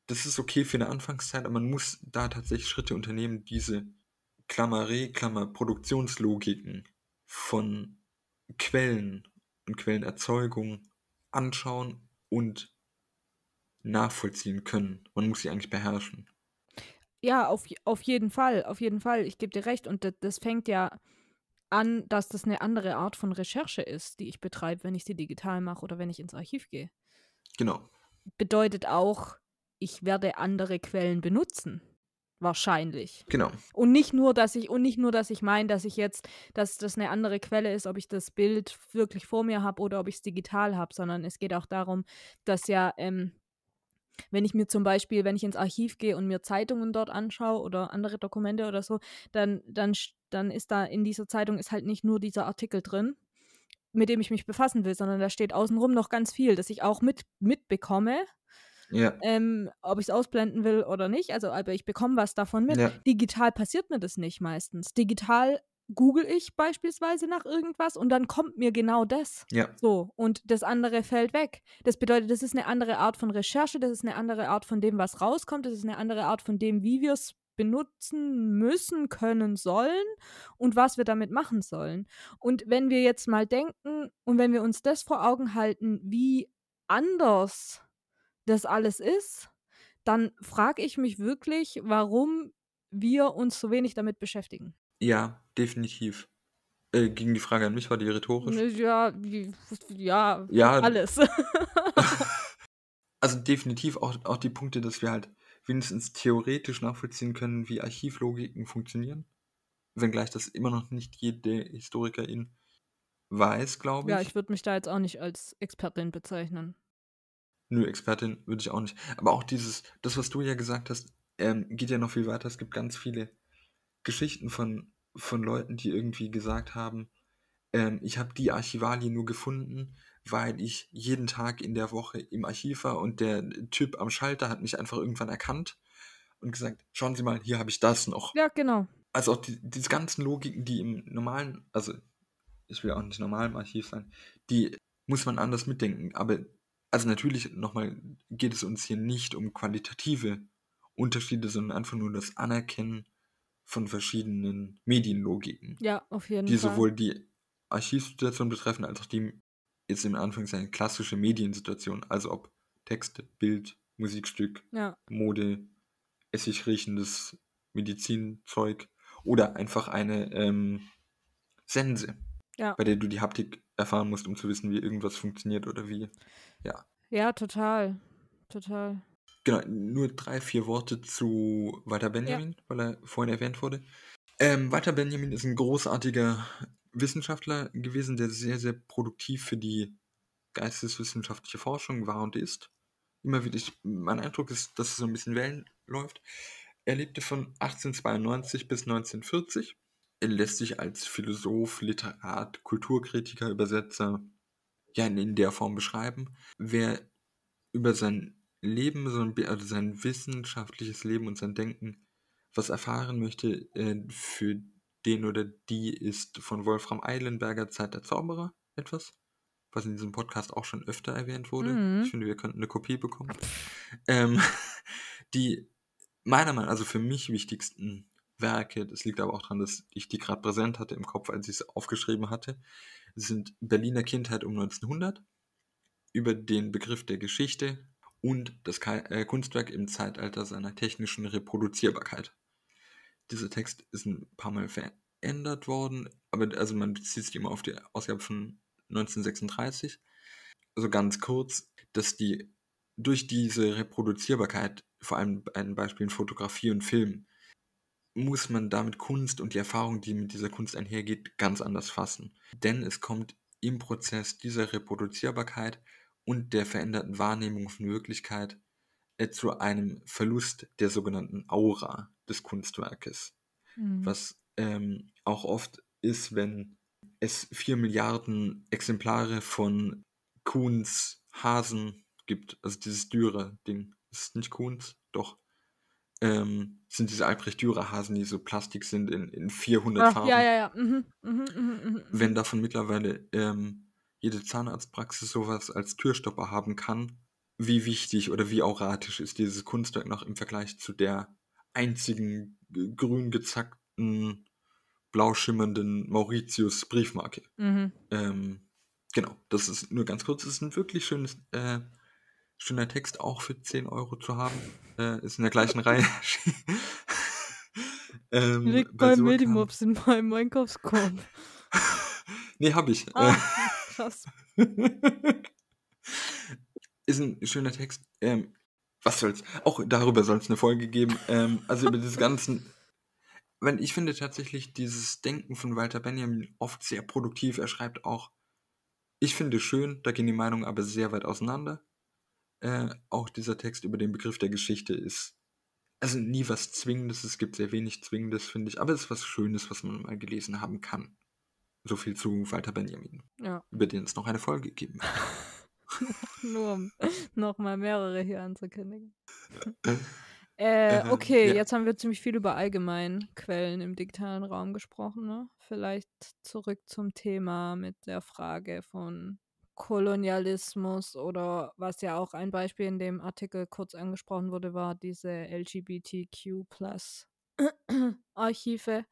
Das ist okay für eine Anfangszeit, aber man muss da tatsächlich Schritte unternehmen, diese Klammer Re, Klammer Produktionslogiken von Quellen und Quellenerzeugung anschauen und nachvollziehen können. Man muss sie eigentlich beherrschen. Ja, auf, auf jeden Fall, auf jeden Fall. Ich gebe dir recht. Und das, das fängt ja an, dass das eine andere Art von Recherche ist, die ich betreibe, wenn ich sie digital mache oder wenn ich ins Archiv gehe. Genau. Bedeutet auch, ich werde andere Quellen benutzen. Wahrscheinlich. Genau. Und nicht nur, dass ich, und nicht nur, dass ich meine, dass ich jetzt, dass das eine andere Quelle ist, ob ich das Bild wirklich vor mir habe oder ob ich es digital habe, sondern es geht auch darum, dass ja, ähm, wenn ich mir zum Beispiel, wenn ich ins Archiv gehe und mir Zeitungen dort anschaue oder andere Dokumente oder so, dann, dann, dann ist da in dieser Zeitung ist halt nicht nur dieser Artikel drin, mit dem ich mich befassen will, sondern da steht außenrum noch ganz viel, das ich auch mit, mitbekomme. Ja. Ähm, ob ich es ausblenden will oder nicht. Also, aber ich bekomme was davon mit. Ja. Digital passiert mir das nicht meistens. Digital google ich beispielsweise nach irgendwas und dann kommt mir genau das. Ja. So, und das andere fällt weg. Das bedeutet, das ist eine andere Art von Recherche, das ist eine andere Art von dem, was rauskommt, das ist eine andere Art von dem, wie wir es benutzen müssen, können, sollen und was wir damit machen sollen. Und wenn wir jetzt mal denken und wenn wir uns das vor Augen halten, wie anders das alles ist, dann frage ich mich wirklich, warum wir uns so wenig damit beschäftigen. Ja, definitiv. Äh, ging die Frage an mich, war die rhetorisch? Ja, ja, Ja. alles. Also definitiv auch, auch die Punkte, dass wir halt wenigstens theoretisch nachvollziehen können, wie Archivlogiken funktionieren. Wenngleich das immer noch nicht jede Historikerin weiß, glaube ich. ja, ich würde mich da jetzt auch nicht als Expertin bezeichnen. Nö, Expertin würde ich auch nicht. Aber auch dieses, das, was du ja gesagt hast, ähm, geht ja noch viel weiter. Es gibt ganz viele Geschichten von, von Leuten, die irgendwie gesagt haben, ähm, ich habe die Archivalie nur gefunden, weil ich jeden Tag in der Woche im Archiv war und der Typ am Schalter hat mich einfach irgendwann erkannt und gesagt, schauen Sie mal, hier habe ich das noch. Ja, genau. Also auch die, diese ganzen Logiken, die im normalen, also ich will auch nicht normal im Archiv sein, die muss man anders mitdenken. Aber also natürlich nochmal geht es uns hier nicht um qualitative Unterschiede, sondern einfach nur das Anerkennen von verschiedenen Medienlogiken, Ja, auf jeden die Fall. sowohl die Archivsituation betreffen, als auch die jetzt im Anführungszeichen klassische Mediensituation, also ob Text, Bild, Musikstück, Ja, Mode, essig riechendes Medizinzeug oder einfach eine ähm, Sense, Ja. bei der du die Haptik erfahren musst, um zu wissen, wie irgendwas funktioniert oder wie. ja, total. Total. Genau, nur drei, vier Worte zu Walter Benjamin, weil er vorhin erwähnt wurde. Ähm, Walter Benjamin ist ein großartiger Wissenschaftler gewesen, der sehr, sehr produktiv für die geisteswissenschaftliche Forschung war und ist. Immer wieder, ich, mein Eindruck ist, dass es so ein bisschen Wellen läuft. Er lebte von 1892 bis 1940. Er lässt sich als Philosoph, Literat, Kulturkritiker, Übersetzer ja in, in der Form beschreiben. Wer über sein Leben, so ein, also sein wissenschaftliches Leben und sein Denken was erfahren möchte, äh, für den oder die ist von Wolfram Eilenberger Zeit der Zauberer etwas, was in diesem Podcast auch schon öfter erwähnt wurde. Mhm. Ich finde, wir könnten eine Kopie bekommen. Ähm, die meiner Meinung nach, also für mich wichtigsten Werke, das liegt aber auch daran, dass ich die gerade präsent hatte im Kopf, als ich es aufgeschrieben hatte, sind Berliner Kindheit um 1900, über den Begriff der Geschichte und das äh, Kunstwerk im Zeitalter seiner technischen Reproduzierbarkeit. Dieser Text ist ein paar Mal verändert worden, aber also man bezieht sich immer auf die Ausgabe von 1936. Also ganz kurz, dass die durch diese Reproduzierbarkeit, vor allem bei den Beispielen Fotografie und Film, muss man damit Kunst und die Erfahrung, die mit dieser Kunst einhergeht, ganz anders fassen. Denn es kommt im Prozess dieser Reproduzierbarkeit und der veränderten Wahrnehmung von Wirklichkeit äh, zu einem Verlust der sogenannten Aura des Kunstwerkes. Mhm. Was ähm, auch oft ist, wenn es vier Milliarden Exemplare von Kuhns, Hasen gibt. Also dieses Dürer-Ding. Ist nicht Kunz? Doch. Ähm, sind diese Albrecht Dürer-Hasen, die so Plastik sind in, in 400 Ach, Farben. ja, ja, ja. Mhm, mhm, mhm, mhm, mhm. Wenn davon mittlerweile ähm, jede Zahnarztpraxis sowas als Türstopper haben kann, wie wichtig oder wie auratisch ist dieses Kunstwerk noch im Vergleich zu der einzigen grün gezackten, blau schimmernden Mauritius Briefmarke. Mhm. Ähm, genau, das ist nur ganz kurz, es ist ein wirklich schönes, äh, schöner Text, auch für 10 Euro zu haben. Äh, ist in der gleichen Reihe. ähm, Liegt bei bei Medimops in meinem Einkaufskorb. Nee, hab ich. Ah, krass. ist ein schöner Text. Ähm, was soll's? Auch darüber soll es eine Folge geben. Ähm, also über diese ganzen. Wenn ich finde tatsächlich dieses Denken von Walter Benjamin oft sehr produktiv. Er schreibt auch, ich finde schön, da gehen die Meinungen aber sehr weit auseinander. Äh, auch dieser Text über den Begriff der Geschichte ist also nie was Zwingendes. Es gibt sehr wenig Zwingendes, finde ich. Aber es ist was Schönes, was man mal gelesen haben kann. So viel zu Walter Benjamin, Ja, über den es noch eine Folge geben nur um nochmal mehrere hier anzukündigen. Äh, Äh, okay, ja. jetzt haben wir ziemlich viel über Allgemeinquellen im digitalen Raum gesprochen. Ne? Vielleicht zurück zum Thema mit der Frage von Kolonialismus oder was ja auch ein Beispiel in dem Artikel kurz angesprochen wurde, war diese LGBTQ Archive,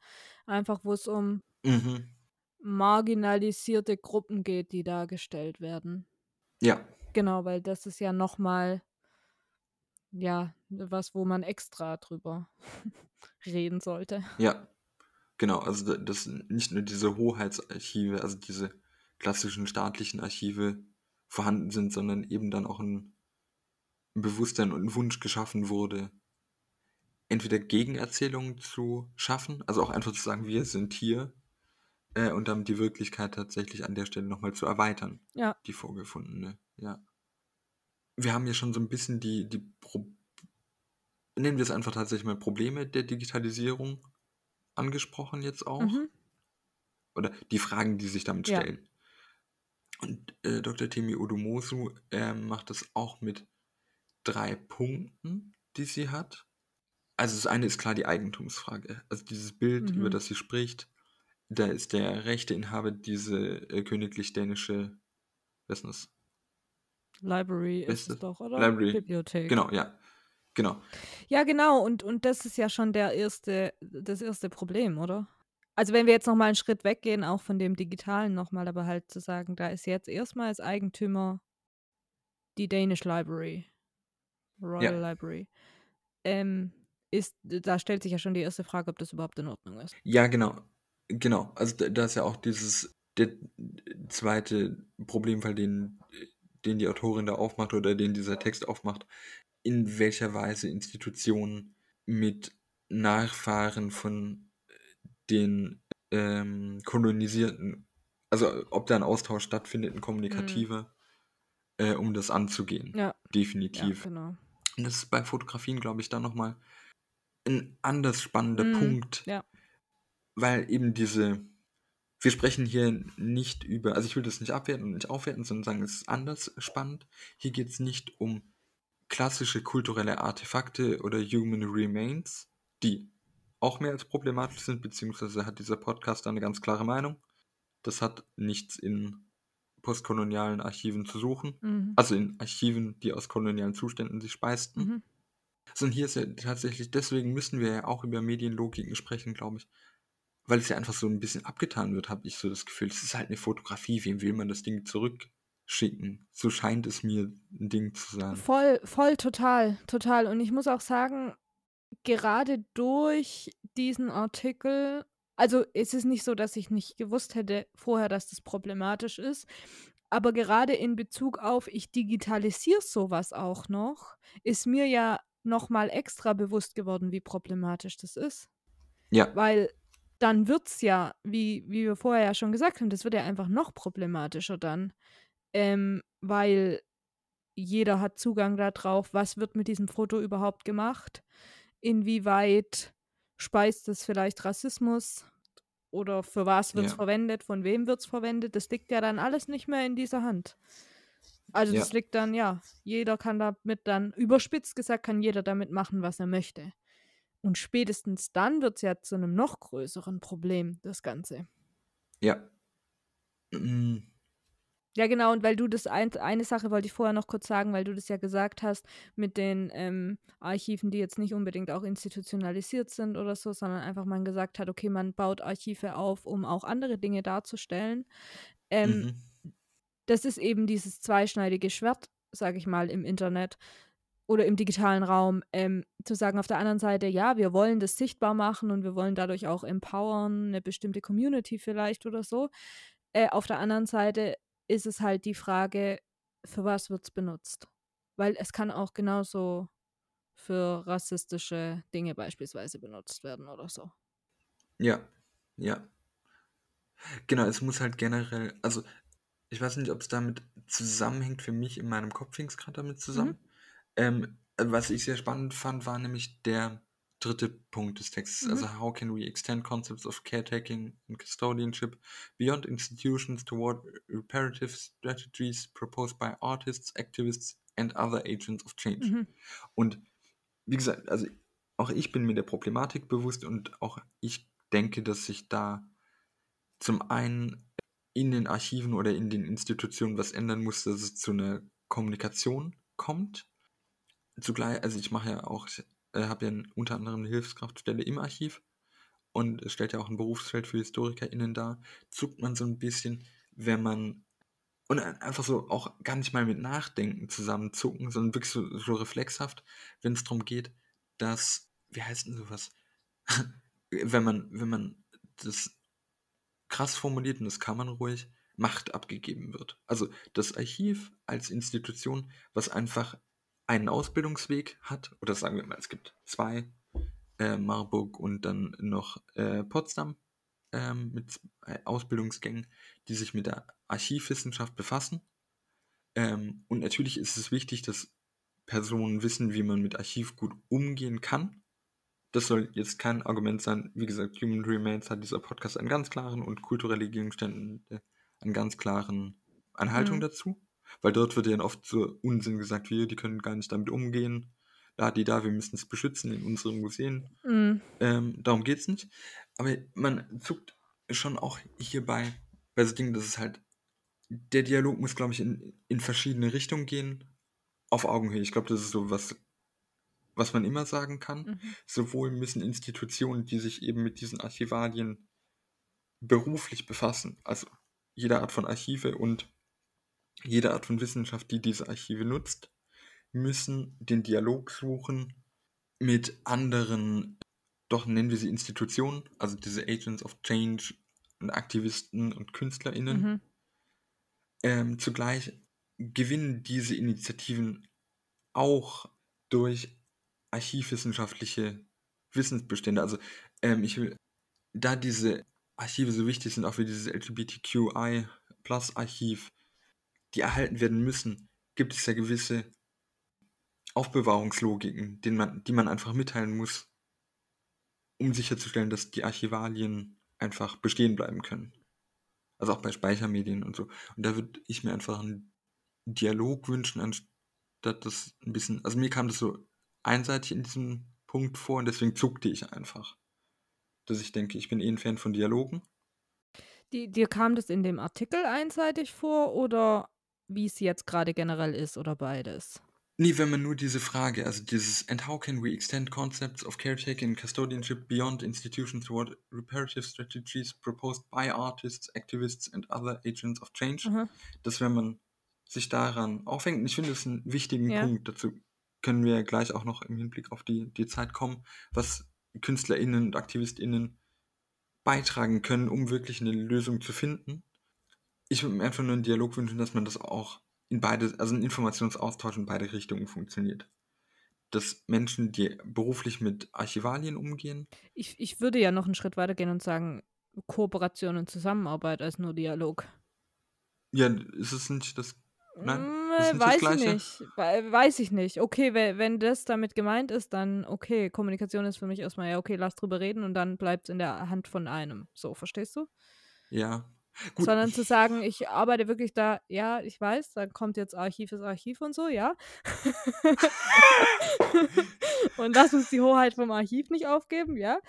einfach wo es um Mhm. Marginalisierte Gruppen geht, die dargestellt werden. Ja, Genau, weil das ist ja nochmal, ja, was, wo man extra drüber reden sollte. ja, genau. Also da- dass nicht nur diese Hoheitsarchive, also diese klassischen staatlichen Archive vorhanden sind, sondern eben dann auch ein Bewusstsein und ein Wunsch geschaffen wurde, entweder Gegenerzählungen zu schaffen, also auch einfach zu sagen, wir sind hier, äh, und damit die Wirklichkeit tatsächlich an der Stelle nochmal zu erweitern, Ja. die vorgefundene, ja. Wir haben ja schon so ein bisschen die, die Pro nennen wir es einfach tatsächlich mal Probleme der Digitalisierung angesprochen jetzt auch. Mhm. Oder die Fragen, die sich damit Ja. stellen. Und äh, Dr. Temi Odomosu äh, macht das auch mit drei Punkten, die sie hat. Also das eine ist klar die Eigentumsfrage. Also dieses Bild, über Mhm. das sie spricht, da ist der Rechteinhaber diese äh, königlich-dänische, was ist? Library ist es doch, oder? Library. Bibliothek. Genau, ja. Genau. Ja, genau. Und, und das ist ja schon der erste, das erste Problem, oder? Also wenn wir jetzt nochmal einen Schritt weggehen, auch von dem Digitalen nochmal, aber halt zu sagen, da ist jetzt erstmal als Eigentümer die Danish Library, Royal Library. Ähm, ist, da stellt sich ja schon die erste Frage, ob das überhaupt in Ordnung ist. Ja, genau. Genau. Also da, da ist ja auch dieses der zweite Problemfall, den, den die Autorin da aufmacht oder den dieser Text aufmacht, in welcher Weise Institutionen mit Nachfahren von den ähm, Kolonisierten, also ob da ein Austausch stattfindet, ein kommunikativer, äh, um das anzugehen. Ja, ja, Definitiv. genau. Und das ist bei Fotografien, glaube ich, dann nochmal ein anders spannender Mhm, Punkt, ja. Weil eben diese, wir sprechen hier nicht über, also ich will das nicht abwerten und nicht aufwerten, sondern sagen, es ist anders spannend. Hier geht es nicht um klassische kulturelle Artefakte oder Human Remains, die auch mehr als problematisch sind, beziehungsweise hat dieser Podcast eine ganz klare Meinung. Das hat nichts in postkolonialen Archiven zu suchen. Mhm. Also in Archiven, die aus kolonialen Zuständen sich speisten. Mhm. Sondern hier ist ja tatsächlich, deswegen müssen wir ja auch über Medienlogiken sprechen, glaube ich. Weil es ja einfach so ein bisschen abgetan wird, habe ich so das Gefühl. Es ist halt eine Fotografie, wem will man das Ding zurückschicken? So scheint es mir ein Ding zu sein. Voll, voll, total, total. Und ich muss auch sagen, gerade durch diesen Artikel, also es ist nicht so, dass ich nicht gewusst hätte vorher, dass das problematisch ist, aber gerade in Bezug auf, ich digitalisiere sowas auch noch, ist mir ja nochmal extra bewusst geworden, wie problematisch das ist. Ja, Weil dann wird es ja, wie, wie wir vorher ja schon gesagt haben, das wird ja einfach noch problematischer dann. Ähm, weil jeder hat Zugang darauf, was wird mit diesem Foto überhaupt gemacht, inwieweit speist es vielleicht Rassismus oder für was wird es Ja. verwendet, von wem wird es verwendet, das liegt ja dann alles nicht mehr in dieser Hand. Also Ja. das liegt dann, ja, jeder kann damit dann, überspitzt gesagt, kann jeder damit machen, was er möchte. Und spätestens dann wird es ja zu einem noch größeren Problem, das Ganze. Ja. Mm, Ja, genau, und weil du das ein, eine Sache wollte ich vorher noch kurz sagen, weil du das ja gesagt hast mit den ähm, Archiven, die jetzt nicht unbedingt auch institutionalisiert sind oder so, sondern einfach man gesagt hat, okay, man baut Archive auf, um auch andere Dinge darzustellen. Ähm, mhm. das ist eben dieses zweischneidige Schwert, sage ich mal, im Internet oder im digitalen Raum, ähm, zu sagen auf der anderen Seite, ja, wir wollen das sichtbar machen und wir wollen dadurch auch empowern, eine bestimmte Community vielleicht oder so. Äh, auf der anderen Seite ist es halt die Frage, für was wird es benutzt? Weil es kann auch genauso für rassistische Dinge beispielsweise benutzt werden oder so. Ja, ja. Genau, es muss halt generell, also ich weiß nicht, ob es damit zusammenhängt, für mich in meinem Kopf hing es gerade damit zusammen. Ähm, was ich sehr spannend fand, war nämlich der dritte Punkt des Textes. Mhm. Also, how can we extend concepts of caretaking and custodianship beyond institutions toward reparative strategies proposed by artists, activists and other agents of change? Mhm. Und wie gesagt, also auch ich bin mir der Problematik bewusst und auch ich denke, dass sich da zum einen in den Archiven oder in den Institutionen was ändern muss, dass es zu einer Kommunikation kommt. Zugleich, also ich mache ja auch, ich äh, habe ja unter anderem eine Hilfskraftstelle im Archiv und es stellt ja auch ein Berufsfeld für HistorikerInnen dar, zuckt man so ein bisschen, wenn man und ein- einfach so auch gar nicht mal mit Nachdenken zusammenzucken, sondern wirklich so, so reflexhaft, wenn es darum geht, dass, wie heißt denn sowas? wenn man, wenn man das krass formuliert, und das kann man ruhig, Macht abgegeben wird. Also das Archiv als Institution, was einfach einen Ausbildungsweg hat, oder sagen wir mal, es gibt zwei, äh, Marburg und dann noch äh, Potsdam ähm, mit zwei Ausbildungsgängen, die sich mit der Archivwissenschaft befassen. Ähm, und natürlich ist es wichtig, dass Personen wissen, wie man mit Archiv gut umgehen kann. Das soll jetzt kein Argument sein. Wie gesagt, Human Remains hat dieser Podcast einen ganz klaren und kulturelle Gegenstände einen ganz klaren Anhaltung Mhm. dazu. Weil dort wird ja oft so Unsinn gesagt, wir, die können gar nicht damit umgehen. Da, die da, wir müssen es beschützen in unseren Museen. Mhm. Ähm, darum geht es nicht. Aber man zuckt schon auch hierbei bei so Dingen, dass es halt, der Dialog muss, glaube ich, in, in verschiedene Richtungen gehen, auf Augenhöhe. Ich glaube, das ist so was, was man immer sagen kann. Mhm. Sowohl müssen Institutionen, die sich eben mit diesen Archivalien beruflich befassen, also jede Art von Archive und jede Art von Wissenschaft, die diese Archive nutzt, müssen den Dialog suchen mit anderen, doch nennen wir sie Institutionen, also diese Agents of Change und Aktivisten und KünstlerInnen. Mhm. Ähm, zugleich gewinnen diese Initiativen auch durch archivwissenschaftliche Wissensbestände. Also ähm, ich will, da diese Archive so wichtig sind, auch für dieses LGBTQI Plus Archiv, die erhalten werden müssen, gibt es ja gewisse Aufbewahrungslogiken, denen man, die man einfach mitteilen muss, um sicherzustellen, dass die Archivalien einfach bestehen bleiben können. Also auch bei Speichermedien und so. Und da würde ich mir einfach einen Dialog wünschen, anstatt das ein bisschen. Also mir kam das so einseitig in diesem Punkt vor und deswegen zuckte ich einfach. Dass ich denke, ich bin eh ein Fan von Dialogen. Die, dir kam das in dem Artikel einseitig vor oder wie es jetzt gerade generell ist oder beides? Nee, wenn man nur diese Frage, also dieses And how can we extend concepts of caretaking and custodianship beyond institutions toward reparative strategies proposed by artists, activists and other agents of change, Aha. dass wenn man sich daran aufhängt, und ich finde das einen wichtigen Ja. Punkt, dazu können wir gleich auch noch im Hinblick auf die, die Zeit kommen, was KünstlerInnen und AktivistInnen beitragen können, um wirklich eine Lösung zu finden. Ich würde mir einfach nur einen Dialog wünschen, dass man das auch in beide, also ein Informationsaustausch in beide Richtungen funktioniert. Dass Menschen, die beruflich mit Archivalien umgehen, Ich, ich würde ja noch einen Schritt weiter gehen und sagen, Kooperation und Zusammenarbeit als nur Dialog. ja, ist es nicht das, nein, Mm, ist äh, nicht das weiß ich Gleiche? nicht. We- Weiß ich nicht. Okay, we- wenn das damit gemeint ist, dann okay. Kommunikation ist für mich erstmal, ja, okay, lass drüber reden und dann bleibt es in der Hand von einem. So, verstehst du? Ja, Gut. Sondern zu sagen, ich arbeite wirklich da, ja, ich weiß, da kommt jetzt Archiv ist Archiv und so, ja. und lass uns die Hoheit vom Archiv nicht aufgeben, ja.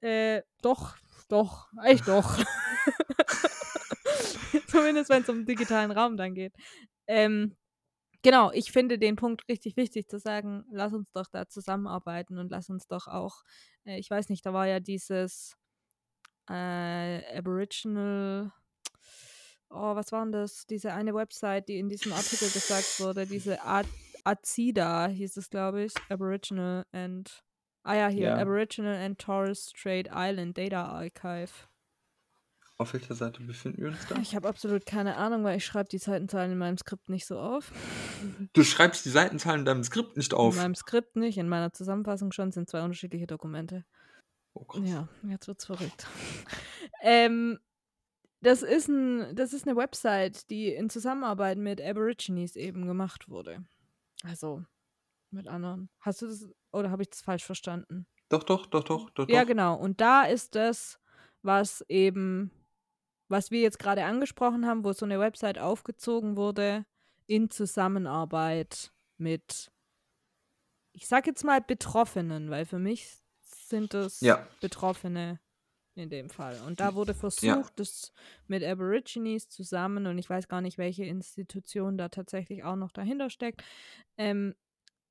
Äh, doch, doch, echt doch. Zumindest wenn es um den digitalen Raum dann geht. Ähm, genau, ich finde den Punkt richtig wichtig zu sagen, lass uns doch da zusammenarbeiten und lass uns doch auch, äh, ich weiß nicht, da war ja dieses äh, Aboriginal, oh, was war denn das? Diese eine Website, die in diesem Artikel gesagt wurde, diese A ACIDA hieß es, glaube ich, Aboriginal and, ah ja, hier, Ja. Aboriginal and Torres Strait Island Data Archive. Auf welcher Seite befinden wir uns da? Ich habe absolut keine Ahnung, weil ich schreibe die Seitenzahlen in meinem Skript nicht so auf. Du schreibst die Seitenzahlen in deinem Skript nicht auf. In meinem Skript nicht, in meiner Zusammenfassung schon, sind zwei unterschiedliche Dokumente. Oh, krass. Ja, jetzt wird's verrückt. ähm, das ist, ein, das ist eine Website, die in Zusammenarbeit mit Aborigines eben gemacht wurde. Also mit anderen. Hast du das oder habe ich das falsch verstanden? Doch, doch, doch, doch, doch. Ja, genau. Und da ist das, was eben, was wir jetzt gerade angesprochen haben, wo so eine Website aufgezogen wurde, in Zusammenarbeit mit, ich sag jetzt mal Betroffenen, weil für mich sind das Ja. Betroffene in dem Fall. Und da wurde versucht, Ja. das mit Aborigines zusammen, und ich weiß gar nicht, welche Institution da tatsächlich auch noch dahinter steckt, ähm,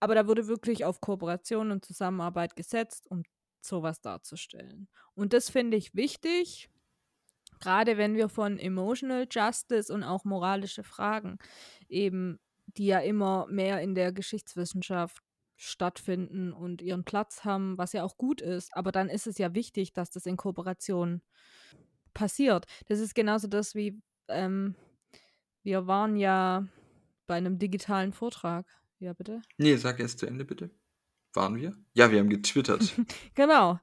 aber da wurde wirklich auf Kooperation und Zusammenarbeit gesetzt, um sowas darzustellen. Und das finde ich wichtig, gerade wenn wir von Emotional Justice und auch moralische Fragen eben, die ja immer mehr in der Geschichtswissenschaft stattfinden und ihren Platz haben, was ja auch gut ist. Aber dann ist es ja wichtig, dass das in Kooperation passiert. Das ist genauso das wie, ähm, wir waren ja bei einem digitalen Vortrag. Ja, bitte? Nee, sag erst zu Ende, bitte. Waren wir? Ja, wir haben getwittert. Genau.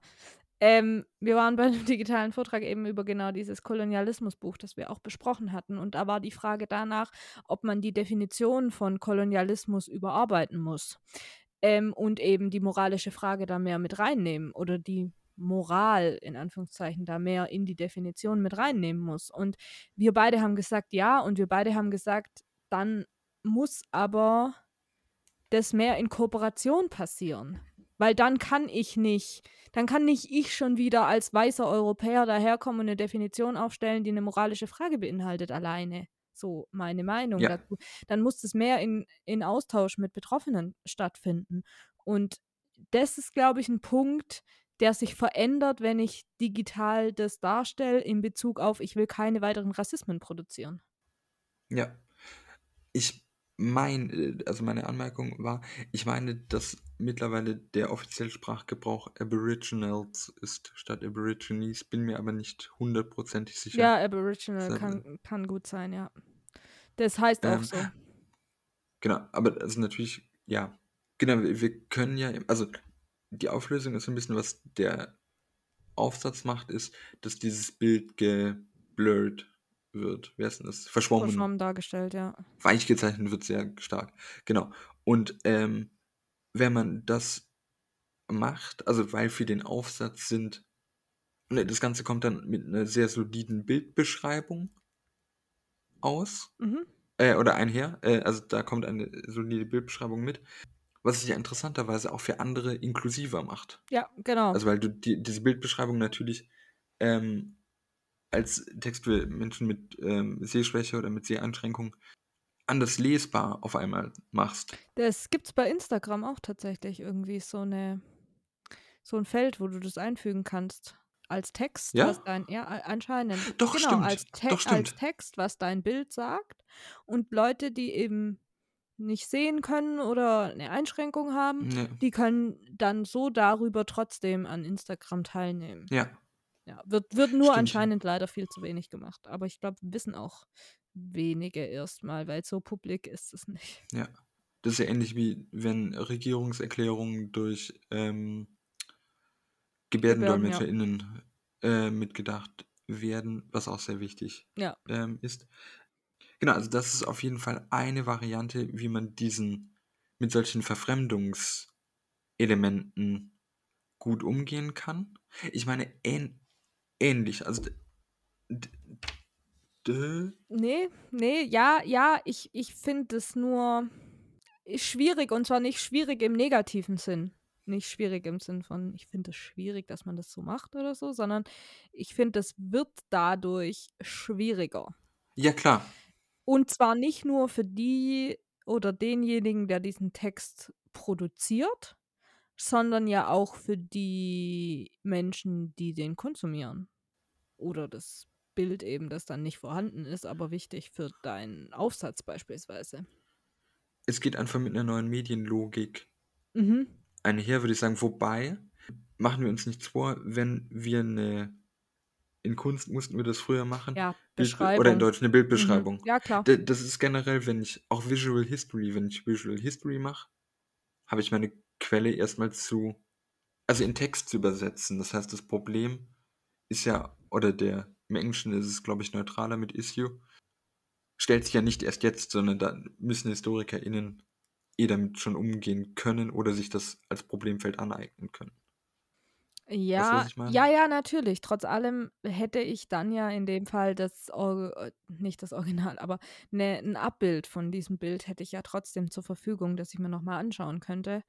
Ähm, wir waren bei einem digitalen Vortrag eben über genau dieses Kolonialismusbuch, das wir auch besprochen hatten. Und da war die Frage danach, ob man die Definition von Kolonialismus überarbeiten muss. Ähm, und eben die moralische Frage da mehr mit reinnehmen oder die Moral in Anführungszeichen da mehr in die Definition mit reinnehmen muss. Und wir beide haben gesagt, ja, und wir beide haben gesagt, dann muss aber das mehr in Kooperation passieren. Weil dann kann ich nicht, dann kann nicht ich schon wieder als weißer Europäer daherkommen und eine Definition aufstellen, die eine moralische Frage beinhaltet alleine. So meine Meinung Ja. dazu. Dann muss das mehr in, in Austausch mit Betroffenen stattfinden. Und das ist, glaube ich, ein Punkt, der sich verändert, wenn ich digital das darstelle in Bezug auf, ich will keine weiteren Rassismen produzieren. Ja. Ich meine, also meine Anmerkung war, ich meine, dass mittlerweile der offizielle Sprachgebrauch Aboriginals ist statt Aborigines, bin mir aber nicht hundertprozentig sicher. Ja, Aboriginal kann, kann gut sein, ja. Das heißt auch Ähm, so. Genau, aber also natürlich, ja. Genau, wir wir können ja, also die Auflösung ist ein bisschen, was der Aufsatz macht, ist, dass dieses Bild geblurrt wird. Wer ist denn das? Verschwommen. Verschwommen dargestellt, ja. weich gezeichnet wird sehr stark. Genau. Und ähm, wenn man das macht, also weil für den Aufsatz sind, ne, das Ganze kommt dann mit einer sehr soliden Bildbeschreibung aus, Mhm. äh, oder einher, äh, also da kommt eine solide Bildbeschreibung mit, was es ja interessanterweise auch für andere inklusiver macht. Ja, genau. Also weil du die, diese Bildbeschreibung natürlich ähm, als Text für Menschen mit ähm, Sehschwäche oder mit Seheinschränkung anders lesbar auf einmal machst. Das gibt's bei Instagram auch tatsächlich irgendwie so eine so ein Feld, wo du das einfügen kannst. Als Text, Ja? was dein, ja, anscheinend. Doch, genau, stimmt. Als, Te Doch, als stimmt. Text, was dein Bild sagt. Und Leute, die eben nicht sehen können oder eine Einschränkung haben, Ne, die können dann so darüber trotzdem an Instagram teilnehmen. ja, Ja, wird, wird nur Stimmt. anscheinend leider viel zu wenig gemacht. Aber ich glaube, wissen auch wenige erstmal, weil so publik ist es nicht. ja. Das ist ja ähnlich wie wenn Regierungserklärungen durch ähm, GebärdendolmetscherInnen äh, mitgedacht werden, was auch sehr wichtig Ja. ähm, ist. Genau, also das ist auf jeden Fall eine Variante, wie man diesen mit solchen Verfremdungselementen gut umgehen kann. Ich meine, ähn ähnlich, also Dö. Nee, nee, ja, ja, ich, ich finde es nur schwierig und zwar nicht schwierig im negativen Sinn. Nicht schwierig im Sinn von, ich finde es schwierig, dass man das so macht oder so, sondern ich finde, es wird dadurch schwieriger. Ja, klar. Und zwar nicht nur für die oder denjenigen, der diesen Text produziert, sondern ja auch für die Menschen, die den konsumieren. Oder das Bild eben, das dann nicht vorhanden ist, aber wichtig für deinen Aufsatz beispielsweise. Es geht einfach mit einer neuen Medienlogik Mhm. einher, würde ich sagen. Wobei, machen wir uns nichts vor, wenn wir eine, in Kunst mussten wir das früher machen, Ja, Beschreibung. oder in Deutsch eine Bildbeschreibung. Mhm. Ja, klar. Das ist generell, wenn ich auch Visual History, wenn ich Visual History mache, habe ich meine Quelle erstmal zu, also in Text zu übersetzen. Das heißt, das Problem ist ja, oder der, im Englischen ist es, glaube ich, neutraler mit Issue, stellt sich ja nicht erst jetzt, sondern da müssen HistorikerInnen eh damit schon umgehen können oder sich das als Problemfeld aneignen können. Ja, meine? ja, ja, natürlich. Trotz allem hätte ich dann ja in dem Fall das, Or nicht das Original, aber ne, ein Abbild von diesem Bild hätte ich ja trotzdem zur Verfügung, dass ich mir nochmal anschauen könnte.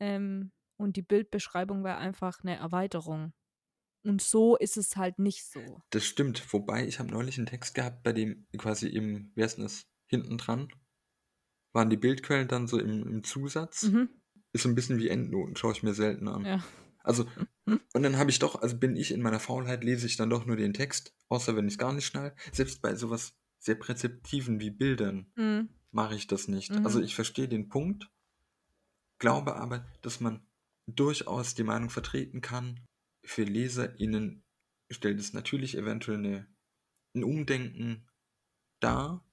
Ähm, und die Bildbeschreibung wäre einfach eine Erweiterung. Und so ist es halt nicht so. Das stimmt, wobei ich habe neulich einen Text gehabt, bei dem quasi im, wer ist denn das, hinten dran, waren die Bildquellen dann so im, im Zusatz. Mhm. Ist so ein bisschen wie Endnoten, schaue ich mir selten an. Ja. Also, und dann habe ich doch, also bin ich in meiner Faulheit, lese ich dann doch nur den Text, außer wenn ich es gar nicht schnall. Selbst bei sowas sehr Präzeptiven wie Bildern Mhm. mache ich das nicht. Mhm. Also ich verstehe den Punkt, glaube aber, dass man durchaus die Meinung vertreten kann, für LeserInnen stellt es natürlich eventuell eine, ein Umdenken dar,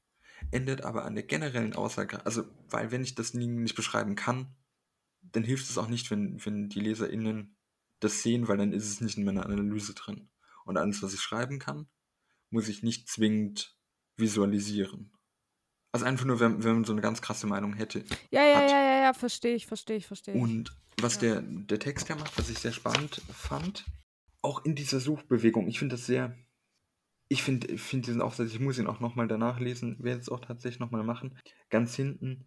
ändert aber an der generellen Aussage, also weil wenn ich das nie- nicht beschreiben kann, dann hilft es auch nicht, wenn, wenn die LeserInnen das sehen, weil dann ist es nicht in meiner Analyse drin. Und alles, was ich schreiben kann, muss ich nicht zwingend visualisieren. Also einfach nur, wenn, wenn man so eine ganz krasse Meinung hätte. Ja, ja, Hat. ja, ja, ja, verstehe ich, verstehe ich, verstehe ich. Und was Ja. der, der Text ja macht, was ich sehr spannend fand, auch in dieser Suchbewegung, ich finde das sehr, ich finde find diesen Aufsatz, ich muss ihn auch nochmal danach lesen, werde es auch tatsächlich nochmal machen, ganz hinten,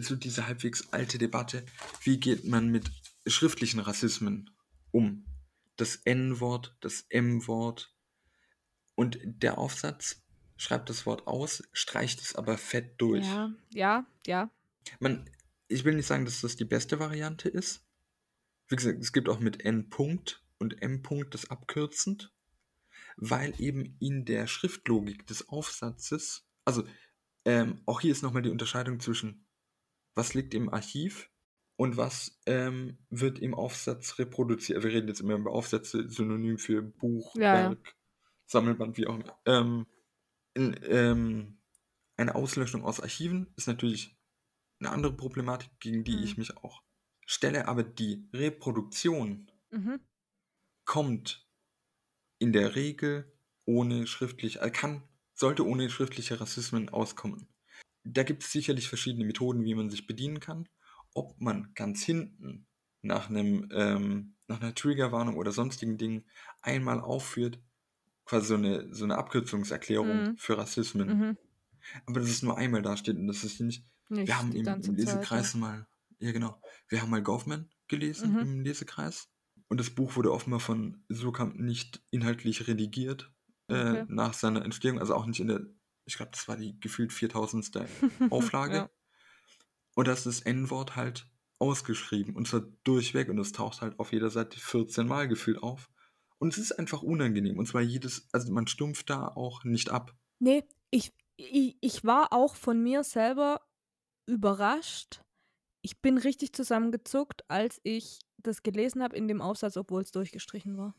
so diese halbwegs alte Debatte, wie geht man mit schriftlichen Rassismen um? Das N-Wort, das M-Wort und der Aufsatz schreibt das Wort aus, streicht es aber fett durch. Ja, ja, ja. Man, ich will nicht sagen, dass das die beste Variante ist. Wie gesagt, es gibt auch mit N Punkt und M Punkt das abkürzend, weil eben in der Schriftlogik des Aufsatzes, also ähm, auch hier ist nochmal die Unterscheidung zwischen was liegt im Archiv und was ähm, wird im Aufsatz reproduziert. Wir reden jetzt immer über Aufsätze, synonym für Buch, ja. Werk, Sammelband, wie auch immer. Ähm, in, ähm, eine Auslöschung aus Archiven ist natürlich eine andere Problematik, gegen die Mhm. ich mich auch stelle, aber die Reproduktion Mhm. kommt in der Regel ohne schriftlich, äh, kann, sollte ohne schriftliche Rassismen auskommen. Da gibt es sicherlich verschiedene Methoden, wie man sich bedienen kann. Ob man ganz hinten nach einem, ähm, nach einer Triggerwarnung oder sonstigen Dingen einmal aufführt, quasi so eine, so eine Abkürzungserklärung Mhm. für Rassismen. Mhm. Aber dass es nur einmal dasteht und das ist nicht, Nicht wir haben im, im Zeit, Lesekreis mal, ja genau, wir haben mal Goffman gelesen Mhm. im Lesekreis und das Buch wurde offenbar von Surkamp nicht inhaltlich redigiert äh, Okay. nach seiner Entstehung, also auch nicht in der, ich glaube, das war die gefühlt 4000. Auflage. Ja. Und da ist das N-Wort halt ausgeschrieben und zwar durchweg und es taucht halt auf jeder Seite 14 Mal gefühlt auf. Und es ist einfach unangenehm und zwar jedes, also man stumpft da auch nicht ab. Nee, ich, ich, ich war auch von mir selber überrascht. Ich bin richtig zusammengezuckt, als ich das gelesen habe in dem Aufsatz, obwohl es durchgestrichen war.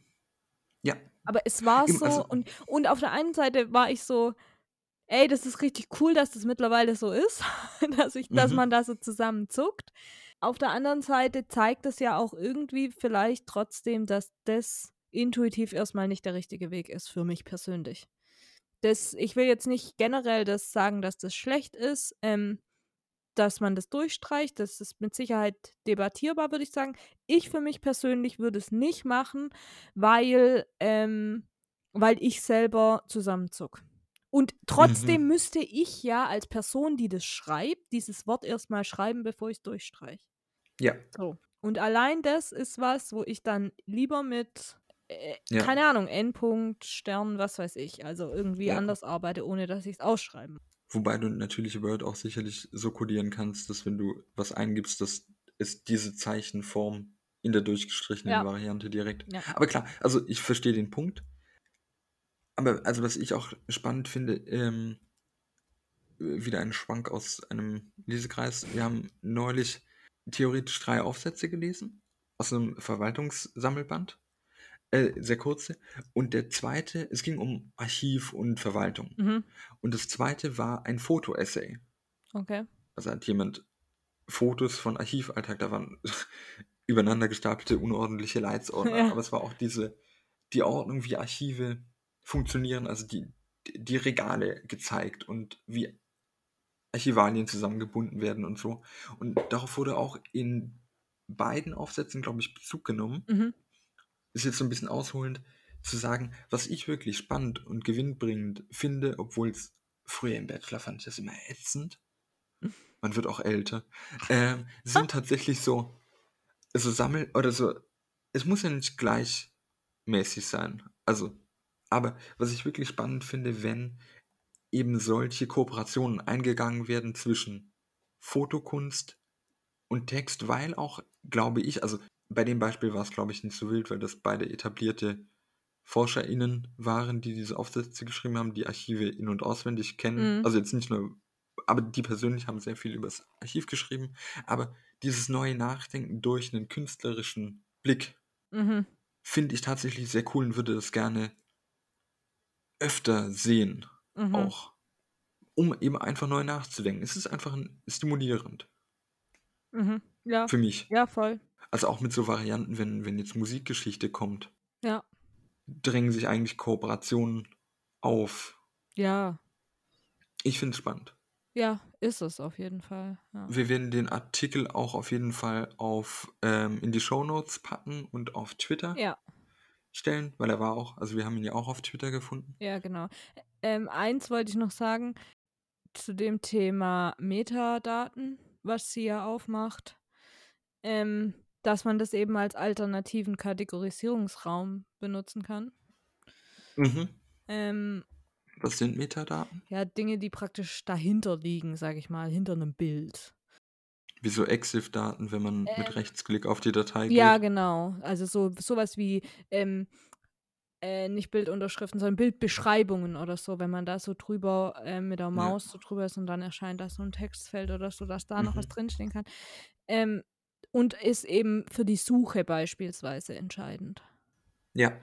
Ja, Aber es war Eben, so, also- und, und auf der einen Seite war ich so, ey, das ist richtig cool, dass das mittlerweile so ist, dass, ich, dass Mhm. man da so zusammenzuckt. Auf der anderen Seite zeigt es ja auch irgendwie vielleicht trotzdem, dass das intuitiv erstmal nicht der richtige Weg ist für mich persönlich. Das, ich will jetzt nicht generell das sagen, dass das schlecht ist, ähm, dass man das durchstreicht. Das ist mit Sicherheit debattierbar, würde ich sagen. Ich für mich persönlich würde es nicht machen, weil, ähm, weil ich selber zusammenzuck. Und trotzdem mhm. müsste ich ja als Person, die das schreibt, dieses Wort erstmal schreiben, bevor ich es durchstreiche. Ja. So. Und allein das ist was, wo ich dann lieber mit, äh, ja. keine Ahnung, Endpunkt, Stern, was weiß ich, also irgendwie ja. anders arbeite, ohne dass ich es ausschreiben Wobei du natürlich Word auch sicherlich so codieren kannst, dass wenn du was eingibst, dass es diese Zeichenform in der durchgestrichenen ja. Variante direkt. Ja. Aber klar, also ich verstehe den Punkt. Aber also was ich auch spannend finde, ähm, wieder ein Schwank aus einem Lesekreis. Wir haben neulich theoretisch drei Aufsätze gelesen aus einem Verwaltungssammelband. Äh, sehr kurze. Und der zweite, es ging um Archiv und Verwaltung. Mhm. Und das zweite war ein Foto-Essay. Okay. Also hat jemand Fotos von Archivalltag, da waren übereinander gestapelte unordentliche Leitsordner, ja. aber es war auch diese, die Ordnung, wie Archive funktionieren, also die, die Regale gezeigt und wie Archivalien zusammengebunden werden und so. Und darauf wurde auch in beiden Aufsätzen, glaube ich, Bezug genommen. Mhm. Ist jetzt so ein bisschen ausholend zu sagen, was ich wirklich spannend und gewinnbringend finde, obwohl es früher im Bachelor fand ich das immer ätzend. Man wird auch älter. Äh, sind tatsächlich so, so Sammel oder so. Es muss ja nicht gleichmäßig sein. Also, aber was ich wirklich spannend finde, wenn eben solche Kooperationen eingegangen werden zwischen Fotokunst und Text, weil auch, glaube ich, also bei dem Beispiel war es, glaube ich, nicht so wild, weil das beide etablierte ForscherInnen waren, die diese Aufsätze geschrieben haben, die Archive in- und auswendig kennen. Mhm. Also jetzt nicht nur, aber die persönlich haben sehr viel über das Archiv geschrieben. Aber dieses neue Nachdenken durch einen künstlerischen Blick mhm. finde ich tatsächlich sehr cool und würde das gerne öfter sehen mhm. auch. Um eben einfach neu nachzudenken. Es ist einfach stimulierend. Mhm. Ja. Für mich. Ja, voll. Also auch mit so Varianten, wenn, wenn jetzt Musikgeschichte kommt. Ja. Drängen sich eigentlich Kooperationen auf. Ja. Ich finde es spannend. Ja, ist es auf jeden Fall. Ja. Wir werden den Artikel auch auf jeden Fall auf ähm, in die Show Notes packen und auf Twitter. Ja stellen, weil er war auch, also wir haben ihn ja auch auf Twitter gefunden. Ja, genau. Ähm, eins wollte ich noch sagen zu dem Thema Metadaten, was sie ja aufmacht, ähm, dass man das eben als alternativen Kategorisierungsraum benutzen kann. Mhm. Ähm, was sind Metadaten? Ja, Dinge, die praktisch dahinter liegen, sage ich mal, hinter einem Bild. Wie so EXIF-Daten, wenn man äh, mit Rechtsklick auf die Datei geht. Ja, genau. Also so sowas wie ähm, äh, nicht Bildunterschriften, sondern Bildbeschreibungen oder so, wenn man da so drüber äh, mit der Maus ja. so drüber ist und dann erscheint da so ein Textfeld oder so, dass da mhm. noch was mhm. drinstehen kann. Ähm, und ist eben für die Suche beispielsweise entscheidend. Ja.